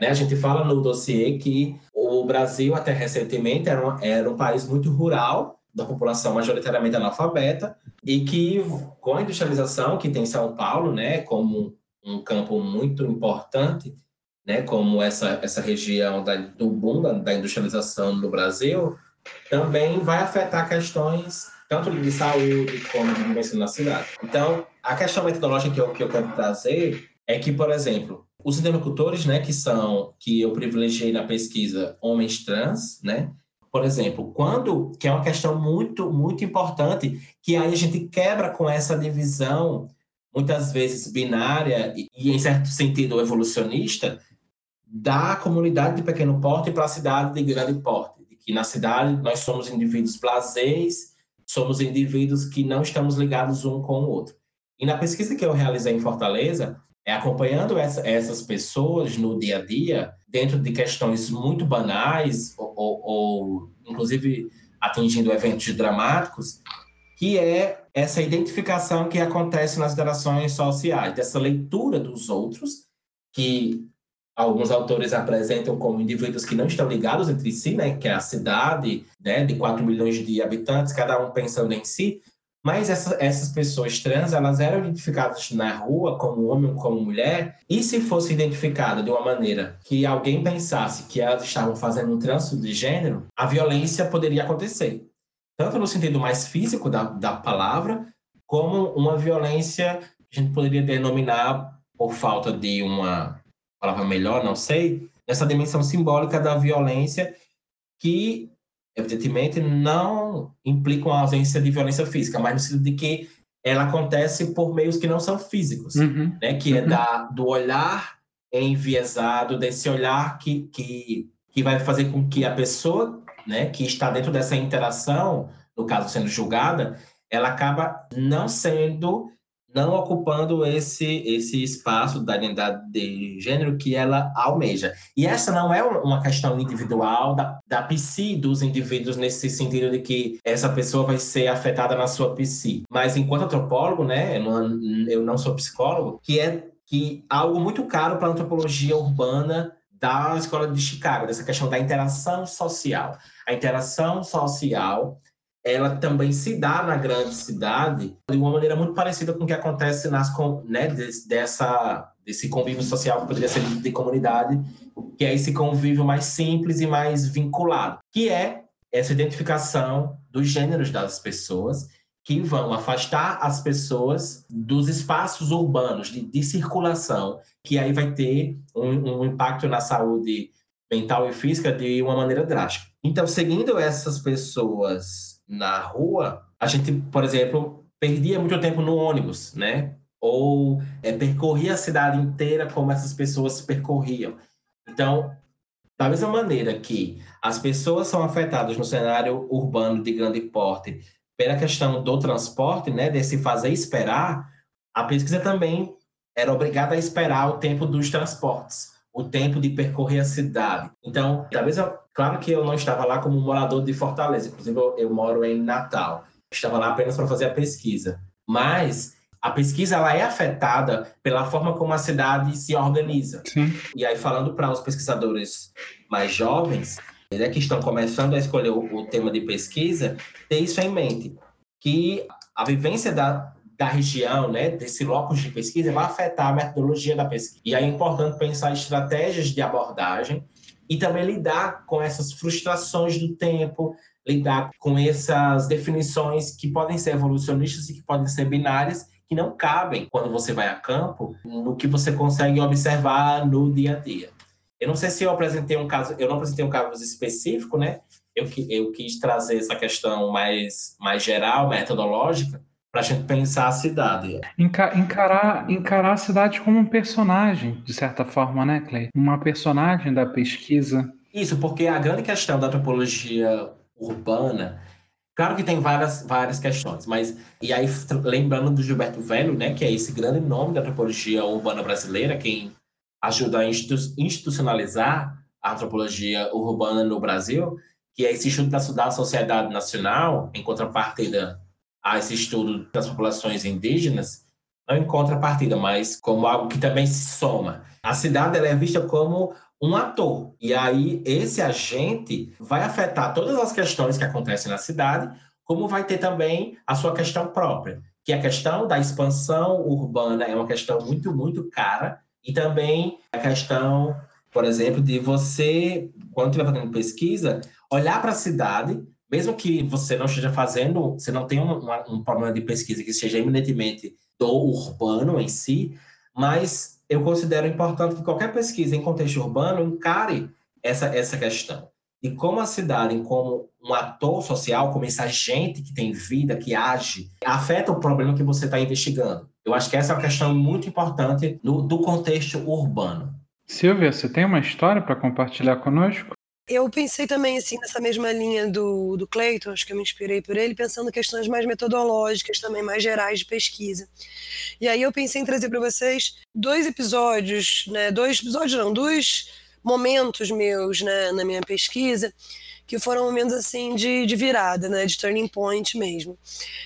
Né? A gente fala no dossiê que o Brasil, até recentemente, era um, era um país muito rural, da população majoritariamente analfabeta, e que, com a industrialização que tem São Paulo, né, como um campo muito importante, né, como essa, essa região da, do boom da, da industrialização no Brasil, também vai afetar questões tanto de saúde como de vivência na cidade. Então, a questão metodológica que eu, que eu quero trazer é que, por exemplo, os interlocutores, né, que são, que eu privilegiei na pesquisa, homens trans, né, por exemplo, quando, que é uma questão muito, muito importante, que aí a gente quebra com essa divisão, muitas vezes binária e, e em certo sentido, evolucionista, da comunidade de pequeno porte para a cidade de grande porte. Que na cidade nós somos indivíduos plazeis, somos indivíduos que não estamos ligados um com o outro. E na pesquisa que eu realizei em Fortaleza, é acompanhando essa, essas pessoas no dia a dia, dentro de questões muito banais, ou, ou, ou inclusive atingindo eventos dramáticos, que é essa identificação que acontece nas interações sociais, dessa leitura dos outros, que alguns autores apresentam como indivíduos que não estão ligados entre si, né, que é a cidade, né, de 4 milhões de habitantes, cada um pensando em si, Mas essa, essas pessoas trans, elas eram identificadas na rua como homem ou como mulher, e se fosse identificada de uma maneira que alguém pensasse que elas estavam fazendo um trânsito de gênero, a violência poderia acontecer. Tanto no sentido mais físico da, da palavra, como uma violência que a gente poderia denominar, por falta de uma palavra melhor, não sei, essa dimensão simbólica da violência que evidentemente não implica uma ausência de violência física, mas no sentido de que ela acontece por meios que não são físicos, uhum. né? Que é uhum. é da, do olhar enviesado, desse olhar que, que, que vai fazer com que a pessoa, né, que está dentro dessa interação, no caso sendo julgada, ela acaba não sendo não ocupando esse, esse espaço da identidade de gênero que ela almeja. E essa não é uma questão individual da, da psi dos indivíduos, nesse sentido de que essa pessoa vai ser afetada na sua psi. Mas enquanto antropólogo, né, eu não, sou psicólogo, que é que algo muito caro para a antropologia urbana da escola de Chicago, dessa questão da interação social. A interação social ela também se dá na grande cidade de uma maneira muito parecida com o que acontece nas né, dessa desse convívio social que poderia ser de comunidade, que é esse convívio mais simples e mais vinculado, que é essa identificação dos gêneros das pessoas que vão afastar as pessoas dos espaços urbanos de, de circulação, que aí vai ter um, um impacto na saúde mental e física de uma maneira drástica. Então, seguindo essas pessoas na rua, a gente, por exemplo, perdia muito tempo no ônibus, né? Ou é, percorria a cidade inteira como essas pessoas percorriam. Então, da mesma maneira que as pessoas são afetadas no cenário urbano de grande porte pela questão do transporte, né, desse fazer esperar, a pesquisa também era obrigada a esperar o tempo dos transportes, o tempo de percorrer a cidade. Então, da mesma Claro que eu não estava lá como morador de Fortaleza, inclusive eu, eu moro em Natal. estava lá apenas para fazer a pesquisa. Mas a pesquisa ela é afetada pela forma como a cidade se organiza. Sim. E aí, falando para os pesquisadores mais jovens, né, que estão começando a escolher o, o, tema de pesquisa, ter isso em mente, que a vivência da, da região, né, desse locus de pesquisa, vai afetar a metodologia da pesquisa. E aí é importante pensar estratégias de abordagem e também lidar com essas frustrações do tempo, lidar com essas definições que podem ser evolucionistas e que podem ser binárias, que não cabem quando você vai a campo, no que você consegue observar no dia a dia. Eu não sei se eu apresentei um caso, eu não apresentei um caso específico, né? Eu, eu quis trazer essa questão mais, mais geral, metodológica, para a gente pensar a cidade. encarar, encarar a cidade como um personagem, de certa forma, né, Clay? Uma personagem da pesquisa. Isso, porque a grande questão da antropologia urbana, claro que tem várias, várias questões, mas, e aí lembrando do Gilberto Velho, né, que é esse grande nome da antropologia urbana brasileira, quem ajuda a institucionalizar a antropologia urbana no Brasil, que é esse estudo da sociedade nacional, em contrapartida a esse estudo das populações indígenas, não encontra partida, mas como algo que também se soma. A cidade é vista como um ator, e aí esse agente vai afetar todas as questões que acontecem na cidade, como vai ter também a sua questão própria, que a questão da expansão urbana é uma questão muito, muito cara, e também a questão, por exemplo, de você, quando estiver fazendo pesquisa, olhar para a cidade mesmo que você não esteja fazendo, você não tenha um, problema de pesquisa que seja eminentemente do urbano em si, mas eu considero importante que qualquer pesquisa em contexto urbano encare essa, essa questão. E como a cidade, como um ator social, como esse agente que tem vida, que age, afeta o problema que você está investigando. Eu acho que essa é uma questão muito importante no, do contexto urbano. Silvia, você tem uma história para compartilhar conosco? Eu pensei também, assim, nessa mesma linha do, do Clayton, acho que eu me inspirei por ele, pensando questões mais metodológicas, também mais gerais de pesquisa. E aí eu pensei em trazer para vocês dois episódios, né, dois episódios não, dois momentos meus né, na minha pesquisa, que foram momentos assim de, de virada, né, de turning point mesmo.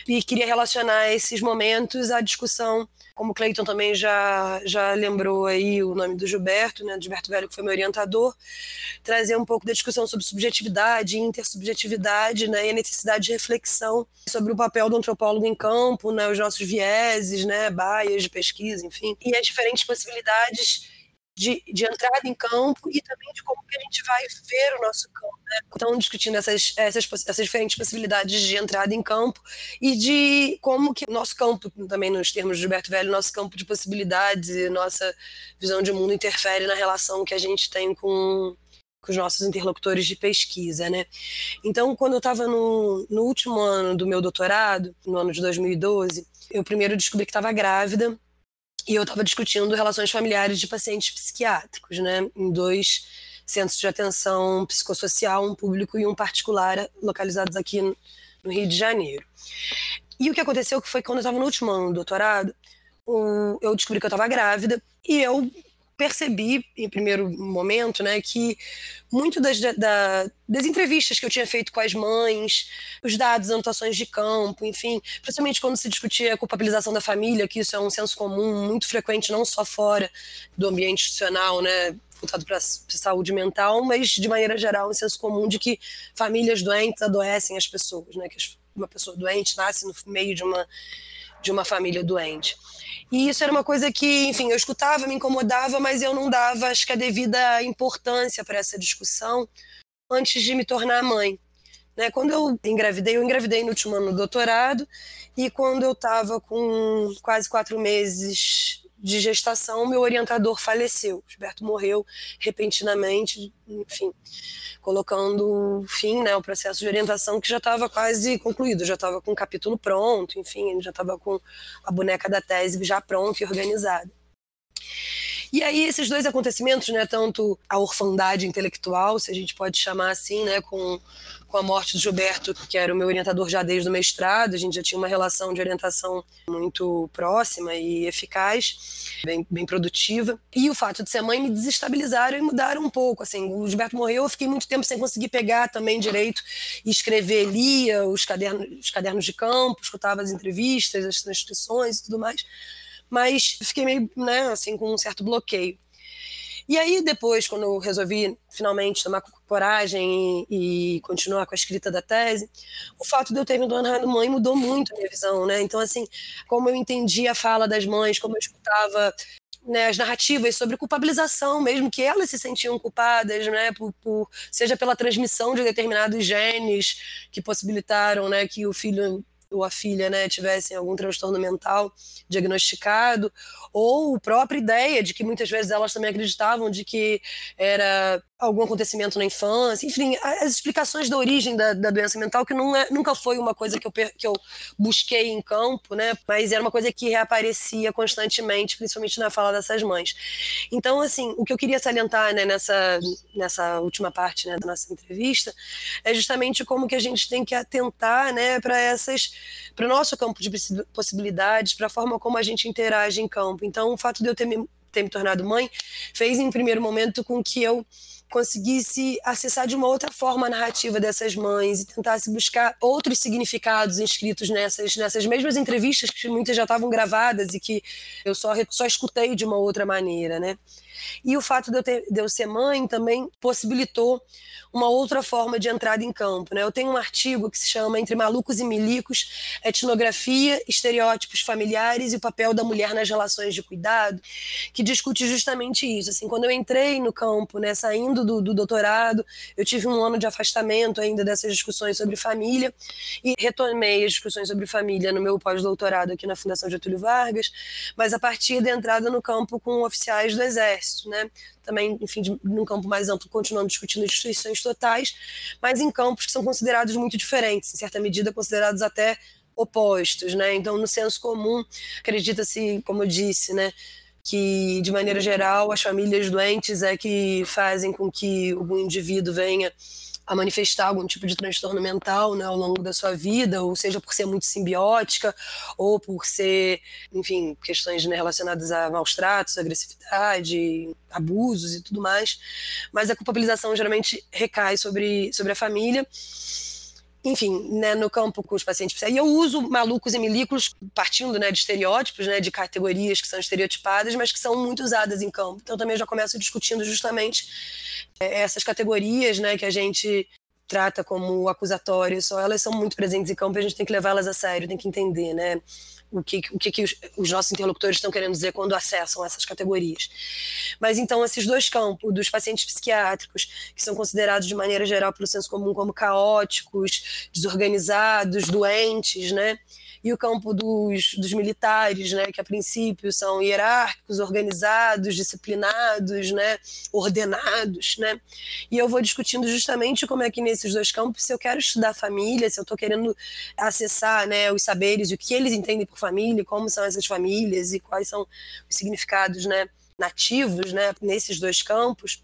E queria relacionar esses momentos à discussão, como o Cleiton também já, já lembrou aí o nome do Gilberto, né, Gilberto Velho, que foi meu orientador, trazer um pouco da discussão sobre subjetividade, intersubjetividade, né, e a necessidade de reflexão sobre o papel do antropólogo em campo, né, os nossos vieses, né, baias de pesquisa, enfim, e as diferentes possibilidades de, de entrada em campo e também de como que a gente vai ver o nosso campo. Né? Então, discutindo essas, essas, essas diferentes possibilidades de entrada em campo e de como que o nosso campo, também nos termos de Gilberto Velho, nosso campo de possibilidades e nossa visão de mundo interfere na relação que a gente tem com, com os nossos interlocutores de pesquisa, né? Então, quando eu estava no, no último ano do meu doutorado, no ano de 2012, eu primeiro descobri que estava grávida e eu estava discutindo relações familiares de pacientes psiquiátricos, né, em dois centros de atenção psicossocial, um público e um particular, localizados aqui no Rio de Janeiro. E o que aconteceu que foi quando eu estava no último ano do doutorado, eu descobri que eu estava grávida e eu percebi, em primeiro momento, né, que muito das, da, das entrevistas que eu tinha feito com as mães, os dados, anotações de campo, enfim, principalmente quando se discutia a culpabilização da família, que isso é um senso comum muito frequente, não só fora do ambiente institucional, né, voltado para a saúde mental, mas de maneira geral um senso comum de que famílias doentes adoecem as pessoas, né, que uma pessoa doente nasce no meio de uma de uma família doente. E isso era uma coisa que, enfim, eu escutava, me incomodava, mas eu não dava, acho que a devida importância para essa discussão antes de me tornar mãe. Né, quando eu engravidei, eu engravidei no último ano do doutorado, e quando eu estava com quase quatro meses de gestação, meu orientador faleceu. Gilberto morreu repentinamente, enfim, colocando fim né, ao processo de orientação que já estava quase concluído, já estava com o capítulo pronto, enfim, já estava com a boneca da tese já pronta e organizada. E aí esses dois acontecimentos, né, tanto a orfandade intelectual, se a gente pode chamar assim, né, com, com a morte do Gilberto, que era o meu orientador já desde o mestrado, a gente já tinha uma relação de orientação muito próxima e eficaz, bem, bem produtiva. E o fato de ser mãe me desestabilizaram e mudaram um pouco, assim, o Gilberto morreu, eu fiquei muito tempo sem conseguir pegar também direito e escrever, lia os cadernos, os cadernos de campo, escutava as entrevistas, as transcrições e tudo mais mas fiquei meio, né, assim, com um certo bloqueio. E aí, depois, quando eu resolvi finalmente tomar coragem e, e, continuar com a escrita da tese, o fato de eu ter me tornado mãe mudou muito a minha visão, né? Então, assim, como eu entendi a fala das mães, como eu escutava né, as narrativas sobre culpabilização, mesmo que elas se sentiam culpadas, né, por, por, seja pela transmissão de determinados genes que possibilitaram né, que o filho ou a filha né, tivessem algum transtorno mental diagnosticado, ou a própria ideia de que muitas vezes elas também acreditavam de que era algum acontecimento na infância, enfim, as explicações da origem da, da doença mental, que é, nunca foi uma coisa que eu, que eu busquei em campo, né, mas era uma coisa que reaparecia constantemente, principalmente na fala dessas mães. Então, assim, o que eu queria salientar né, nessa, nessa última parte né, da nossa entrevista é justamente como que a gente tem que atentar né, para essas, para o nosso campo de possibilidades, para a forma como a gente interage em campo. Então, o fato de eu ter me, ter me tornado mãe fez, em primeiro momento, com que eu conseguisse acessar de uma outra forma a narrativa dessas mães e tentasse buscar outros significados inscritos nessas, nessas mesmas entrevistas que muitas já estavam gravadas e que eu só, só escutei de uma outra maneira, né? E o fato de eu, ter, de eu ser mãe também possibilitou uma outra forma de entrada em campo. Né? Eu tenho um artigo que se chama Entre Malucos e Milicos: Etnografia, Estereótipos Familiares e o Papel da Mulher nas Relações de Cuidado, que discute justamente isso. Assim, quando eu entrei no campo, né, saindo do, do doutorado, eu tive um ano de afastamento ainda dessas discussões sobre família e retomei as discussões sobre família no meu pós-doutorado aqui na Fundação Getúlio Vargas, mas a partir da entrada no campo com oficiais do Exército, né? também, enfim, de, num campo mais amplo, continuando discutindo instituições totais, mas em campos que são considerados muito diferentes, em certa medida considerados até opostos, né? Então, no senso comum, acredita-se, como eu disse, né, que de maneira geral as famílias doentes é que fazem com que o indivíduo venha a manifestar algum tipo de transtorno mental né, ao longo da sua vida, ou seja, por ser muito simbiótica, ou por ser, enfim, questões né, relacionadas a maus tratos, agressividade, abusos e tudo mais. Mas a culpabilização geralmente recai sobre, sobre a família enfim, né, no campo com os pacientes. E eu uso malucos e milículos partindo né, de estereótipos, né, de categorias que são estereotipadas, mas que são muito usadas em campo. Então também já começo discutindo justamente é, essas categorias né, que a gente trata como acusatórias, só elas são muito presentes em campo e a gente tem que levá-las a sério, tem que entender, né? o que, o que, que os, os, nossos interlocutores estão querendo dizer quando acessam essas categorias. Mas então, esses dois campos, dos pacientes psiquiátricos, que são considerados de maneira geral pelo senso comum como caóticos, desorganizados, doentes, né? E o campo dos, dos militares, né, que a princípio são hierárquicos, organizados, disciplinados, né, ordenados, né, e eu vou discutindo justamente como é que nesses dois campos, se eu quero estudar família, se eu estou querendo acessar, né, os saberes, o que eles entendem por família, como são essas famílias e quais são os significados, né, nativos, né, nesses dois campos,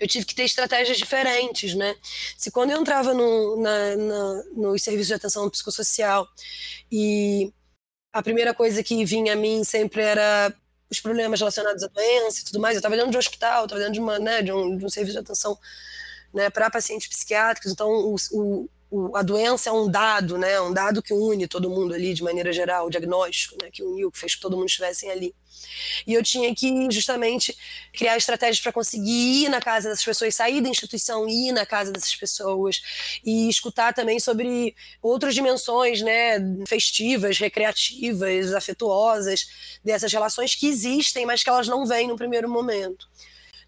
eu tive que ter estratégias diferentes, né? Se quando eu entrava no, na, na, no serviço de atenção psicossocial e a primeira coisa que vinha a mim sempre era os problemas relacionados à doença e tudo mais, eu estava dentro de um hospital, estava dentro de, uma, né, de, um, de um serviço de atenção né, para pacientes psiquiátricos, então o, o, o, a doença é um dado, né, um dado que une todo mundo ali de maneira geral, o diagnóstico, né, que uniu, que fez que todo mundo estivessem ali. E eu tinha que justamente criar estratégias para conseguir ir na casa dessas pessoas, sair da instituição, ir na casa dessas pessoas e escutar também sobre outras dimensões, né, festivas, recreativas, afetuosas dessas relações que existem, mas que elas não vêm no primeiro momento.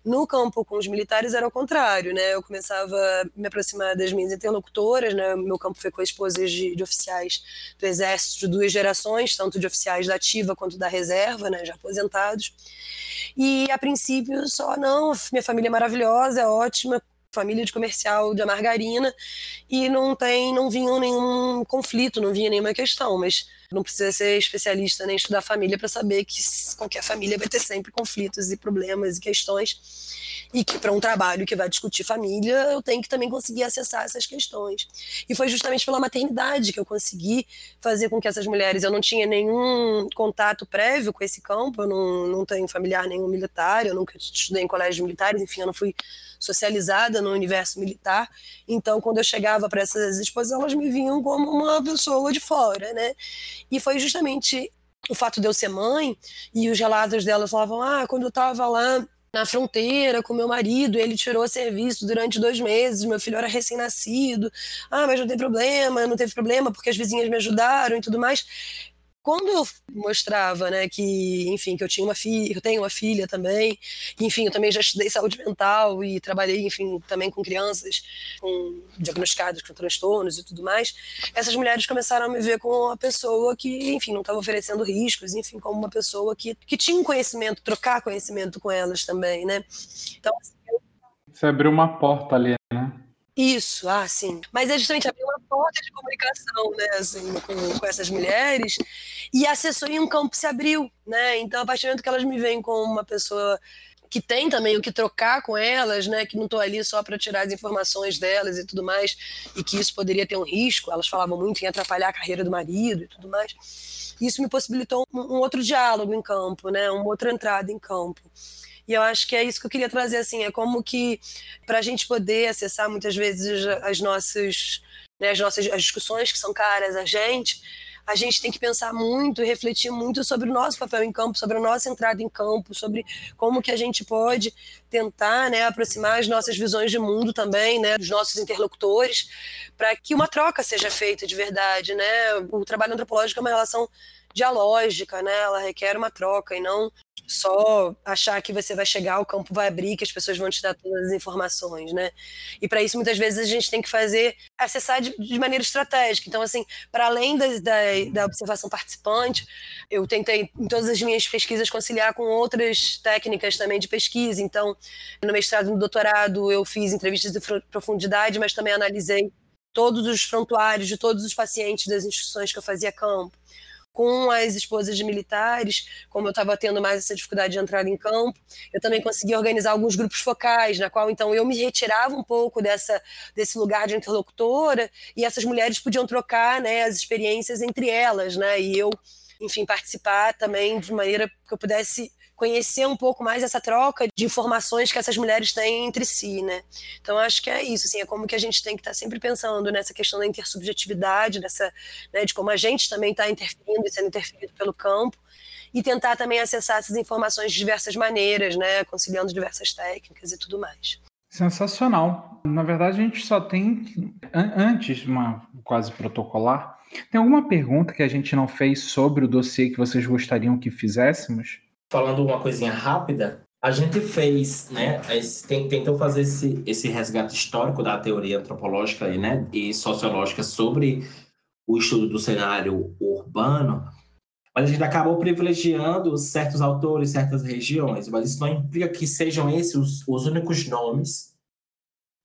No campo com os militares era o contrário, né? Eu começava a me aproximar das minhas interlocutoras, né? Meu campo foi com esposas de, de oficiais do Exército de duas gerações, tanto de oficiais da ativa quanto da reserva, né? Já aposentados. E a princípio só, não, minha família é maravilhosa, é ótima, família de comercial de margarina e não tem, não vinha nenhum conflito, não vinha nenhuma questão, mas não precisa ser especialista nem estudar família para saber que qualquer família vai ter sempre conflitos e problemas e questões e que para um trabalho que vai discutir família eu tenho que também conseguir acessar essas questões. E foi justamente pela maternidade que eu consegui fazer com que essas mulheres eu não tinha nenhum contato prévio com esse campo eu não, não tenho familiar nenhum militar eu nunca estudei em colégios militares enfim eu não fui socializada no universo militar. Então, quando eu chegava para essas exposições, elas me vinham como uma pessoa de fora, né? E foi justamente o fato de eu ser mãe e os relatos delas falavam: ah, quando eu estava lá na fronteira com meu marido, ele tirou serviço durante dois meses, meu filho era recém-nascido, ah, mas não tem problema, não teve problema porque as vizinhas me ajudaram e tudo mais quando eu mostrava, né, que, enfim, que eu tinha uma filha, eu tenho uma filha também, enfim, eu também já estudei saúde mental e trabalhei, enfim, também com crianças com diagnosticadas com transtornos e tudo mais, essas mulheres começaram a me ver como uma pessoa que, enfim, não estava oferecendo riscos, enfim, como uma pessoa que, que tinha um conhecimento, trocar conhecimento com elas também, né? Então, assim, eu... Você abriu uma porta ali, né? Isso, ah, sim. Mas é justamente abrir uma porta de comunicação, né, assim, com, com essas mulheres, e a em um campo se abriu, né, então a partir do momento que elas me veem como uma pessoa que tem também o que trocar com elas, né, que não estou ali só para tirar as informações delas e tudo mais, e que isso poderia ter um risco, elas falavam muito em atrapalhar a carreira do marido e tudo mais, isso me possibilitou um, um outro diálogo em campo, né, uma outra entrada em campo. E eu acho que é isso que eu queria trazer, assim, é como que para a gente poder acessar muitas vezes as nossas, né, as nossas as discussões que são caras a gente, a gente tem que pensar muito e refletir muito sobre o nosso papel em campo, sobre a nossa entrada em campo, sobre como que a gente pode tentar né, aproximar as nossas visões de mundo também, né, dos nossos interlocutores, para que uma troca seja feita de verdade. Né? O trabalho antropológico é uma relação dialógica, né? ela requer uma troca e não só achar que você vai chegar, o campo vai abrir, que as pessoas vão te dar todas as informações, né? E para isso, muitas vezes, a gente tem que fazer, acessar de, de maneira estratégica. Então, assim, para além da, da, da, observação participante, eu tentei, em todas as minhas pesquisas, conciliar com outras técnicas também de pesquisa. Então, no mestrado e no doutorado, eu fiz entrevistas de profundidade, mas também analisei todos os prontuários de todos os pacientes das instituições que eu fazia campo com as esposas de militares, como eu estava tendo mais essa dificuldade de entrar em campo, eu também consegui organizar alguns grupos focais, na qual então eu me retirava um pouco dessa, desse lugar de interlocutora e essas mulheres podiam trocar né, as experiências entre elas, né, e eu, enfim, participar também de maneira que eu pudesse conhecer um pouco mais essa troca de informações que essas mulheres têm entre si, né? Então acho que é isso, assim, é como que a gente tem que estar tá sempre pensando nessa questão da intersubjetividade, dessa, né, de como a gente também está interferindo e sendo interferido pelo campo e tentar também acessar essas informações de diversas maneiras, né, conciliando diversas técnicas e tudo mais. Sensacional. Na verdade, a gente só tem, antes, uma quase protocolar, tem alguma pergunta que a gente não fez sobre o dossiê que vocês gostariam que fizéssemos? Falando uma coisinha rápida, a gente fez, né, tentou fazer esse, esse resgate histórico da teoria antropológica e, né, e sociológica sobre o estudo do cenário urbano, mas a gente acabou privilegiando certos autores, certas regiões, mas isso não implica que sejam esses os, os únicos nomes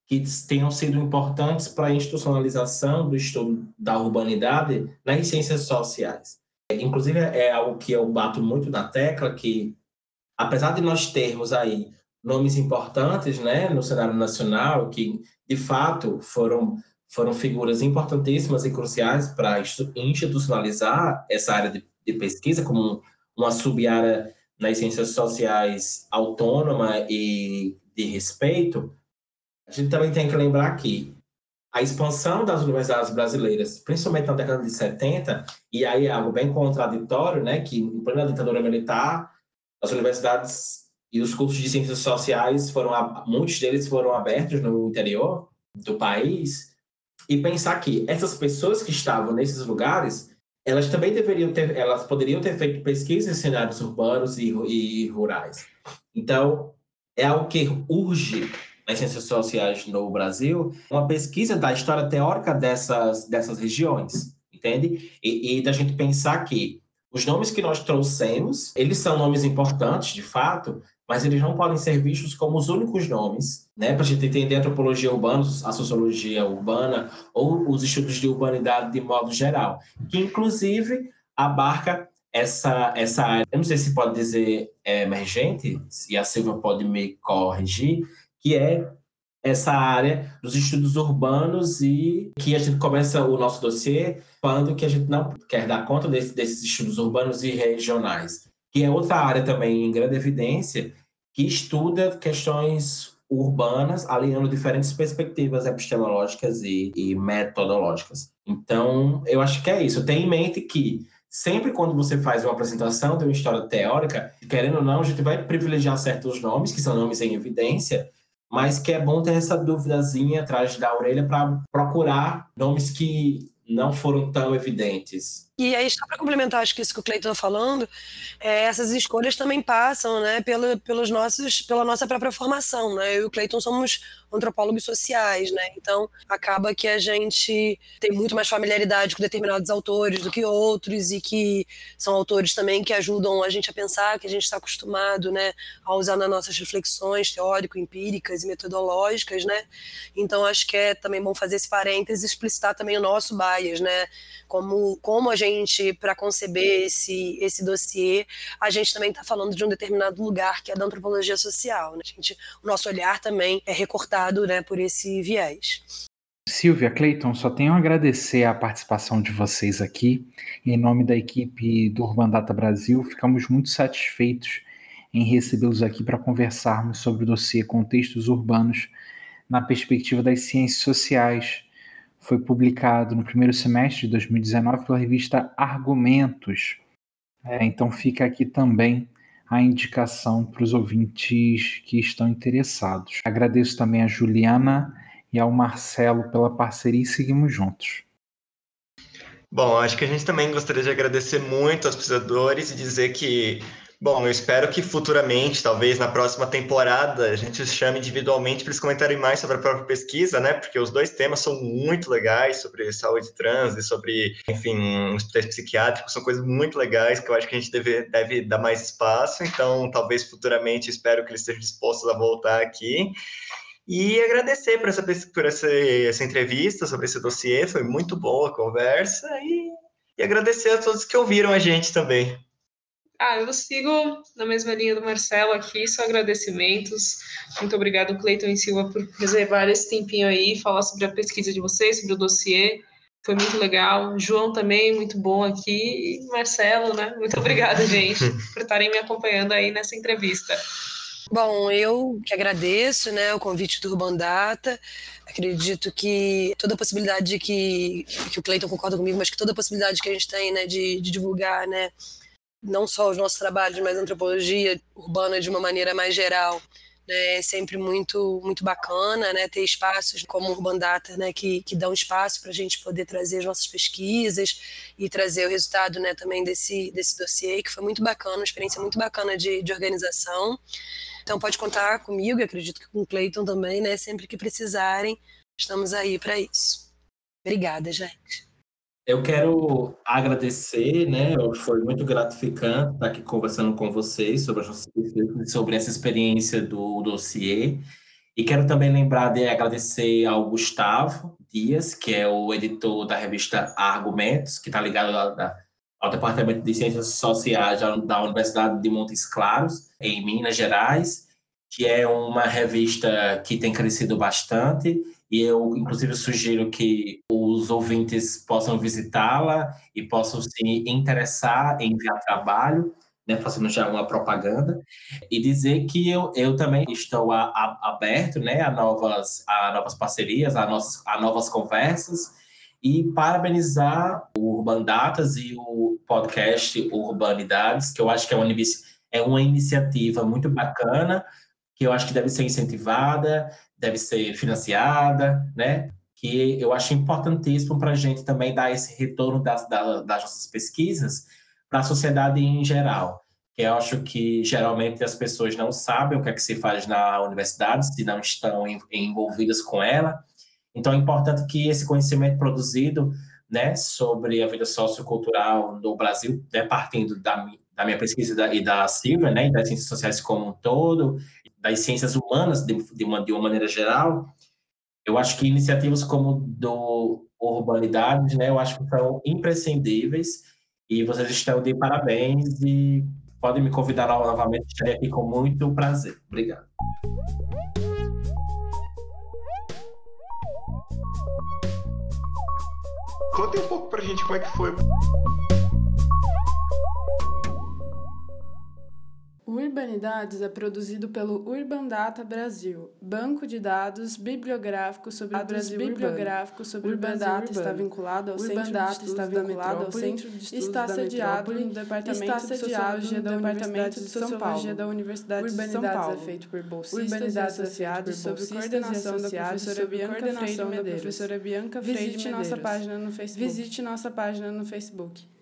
que tenham sido importantes para a institucionalização do estudo da urbanidade nas ciências sociais. Inclusive, é algo que eu bato muito na tecla, que apesar de nós termos aí nomes importantes né, no cenário nacional, que de fato foram, foram figuras importantíssimas e cruciais para institucionalizar essa área de, de pesquisa como uma sub-área nas ciências sociais autônoma e de respeito, a gente também tem que lembrar que a expansão das universidades brasileiras, principalmente na década de 70, e aí é algo bem contraditório, né, que em plena ditadura militar, as universidades e os cursos de ciências sociais foram, muitos deles foram abertos no interior do país, e pensar que essas pessoas que estavam nesses lugares, elas também deveriam ter, elas poderiam ter feito pesquisa em cenários urbanos e, e rurais. Então, é algo que urge nas ciências sociais no Brasil, uma pesquisa da história teórica dessas, dessas regiões, entende? E, e da gente pensar que os nomes que nós trouxemos, eles são nomes importantes, de fato, mas eles não podem ser vistos como os únicos nomes, né, para a gente entender a antropologia urbana, a sociologia urbana ou os estudos de urbanidade de modo geral, que inclusive abarca essa, essa área, eu não sei se pode dizer é, emergente, e a Silvia pode me corrigir, que é essa área dos estudos urbanos e que a gente começa o nosso dossiê falando que a gente não quer dar conta desse, desses estudos urbanos e regionais, que é outra área também em grande evidência que estuda questões urbanas, alinhando diferentes perspectivas epistemológicas e, e metodológicas. Então, eu acho que é isso. Tenha em mente que sempre quando você faz uma apresentação de uma história teórica, querendo ou não, a gente vai privilegiar certos nomes, que são nomes em evidência, mas que é bom ter essa duvidazinha atrás da orelha para procurar nomes que não foram tão evidentes. E aí, só para complementar, acho que isso que o Cleiton está falando, é, essas escolhas também passam né, pela, pelos nossos, pela nossa própria formação. Né? Eu e o Cleiton somos antropólogos sociais, né? então acaba que a gente tem muito mais familiaridade com determinados autores do que outros, e que são autores também que ajudam a gente a pensar, que a gente está acostumado né, a usar nas nossas reflexões teórico-empíricas e metodológicas. Né? Então acho que é também bom fazer esse parênteses e explicitar também o nosso bias, né? Como, como a gente, para conceber esse, esse dossiê, a gente também está falando de um determinado lugar que é da antropologia social. Né? A gente, o nosso olhar também é recortado né, por esse viés. Silvia, Cleiton, só tenho a agradecer a participação de vocês aqui. Em nome da equipe do Urban Data Brasil, ficamos muito satisfeitos em recebê-los aqui para conversarmos sobre o dossiê Contextos Urbanos na perspectiva das ciências sociais, foi publicado no primeiro semestre de 2019 pela revista Argumentos. É, então fica aqui também a indicação para os ouvintes que estão interessados. Agradeço também a Juliana e ao Marcelo pela parceria e seguimos juntos. Bom, acho que a gente também gostaria de agradecer muito aos pesquisadores e dizer que Bom, eu espero que futuramente, talvez na próxima temporada, a gente os chame individualmente para eles comentarem mais sobre a própria pesquisa, né? Porque os dois temas são muito legais, sobre saúde trans e sobre, enfim, hospitais psiquiátricos, são coisas muito legais que eu acho que a gente deve, deve dar mais espaço. Então, talvez futuramente, espero que eles estejam dispostos a voltar aqui. E agradecer por essa, por essa, essa entrevista sobre esse dossiê, foi muito boa a conversa e e agradecer a todos que ouviram a gente também. Ah, eu sigo na mesma linha do Marcelo aqui, só agradecimentos. Muito obrigado, Cleiton e Silva, por reservar esse tempinho aí, falar sobre a pesquisa de vocês, sobre o dossiê. Foi muito legal. João também, muito bom aqui. E Marcelo, né? Muito obrigada, gente, por estarem me acompanhando aí nessa entrevista. Bom, eu que agradeço né, o convite do Urban Data. Acredito que toda a possibilidade de que, que o Cleiton concorda comigo, mas que toda a possibilidade que a gente tem né, de, de divulgar né, não só os nossos trabalhos, mas a antropologia urbana de uma maneira mais geral, né, é sempre muito muito bacana, né, ter espaços como o Urban Data, né, que, que dão espaço para a gente poder trazer as nossas pesquisas e trazer o resultado, né, também desse desse dossiê, que foi muito bacana, uma experiência muito bacana de, de organização. Então pode contar comigo, e acredito que com o Cleiton também, né, sempre que precisarem, estamos aí para isso. Obrigada, gente. Eu quero agradecer, né? Foi muito gratificante estar aqui conversando com vocês sobre, sobre essa experiência do dossiê. E quero também lembrar de agradecer ao Gustavo Dias, que é o editor da revista Argumentos, que está ligado ao, Departamento de Ciências Sociais da Universidade de Montes Claros, em Minas Gerais, que é uma revista que tem crescido bastante e eu, inclusive, sugiro que os ouvintes possam visitá-la e possam se interessar em enviar trabalho, né, fazendo já uma propaganda, e dizer que eu, eu também estou a, a, aberto né, a, novas, a novas parcerias, a, nossas, a novas conversas, e parabenizar o Urban Datas e o podcast Urbanidades, que eu acho que é uma, é uma iniciativa muito bacana, que eu acho que deve ser incentivada, deve ser financiada, né? Que eu acho importantíssimo para a gente também dar esse retorno das, das, nossas pesquisas para a sociedade em geral. Que eu acho que geralmente as pessoas não sabem o que é que se faz na universidade, se não estão envolvidas com ela. Então é importante que esse conhecimento produzido né, sobre a vida sociocultural no Brasil, né, partindo da, da minha pesquisa e da, e da Silvia, né, das ciências sociais como um todo, das ciências humanas de, de, uma, de uma maneira geral, eu acho que iniciativas como do Urbanidades, né, eu acho que são imprescindíveis e vocês estão de parabéns e podem me convidar novamente, estarei aqui com muito prazer. Obrigado. Conte um pouco pra gente como é que foi. Urbanidades é produzido pelo Urban Data Brasil, banco de dados bibliográfico sobre dados Brasil bibliográfico sobre Urban Data está vinculado ao Urban Centro Data de está vinculado ao Centro de Estudos está sediado no Departamento está sediado no Departamento de Sociologia da Universidade de São Paulo. é feito por bolsistas Urbanidades associados sob coordenação da professora Bianca Freire Medeiros. Visite nossa página no Facebook. Visite nossa página no Facebook.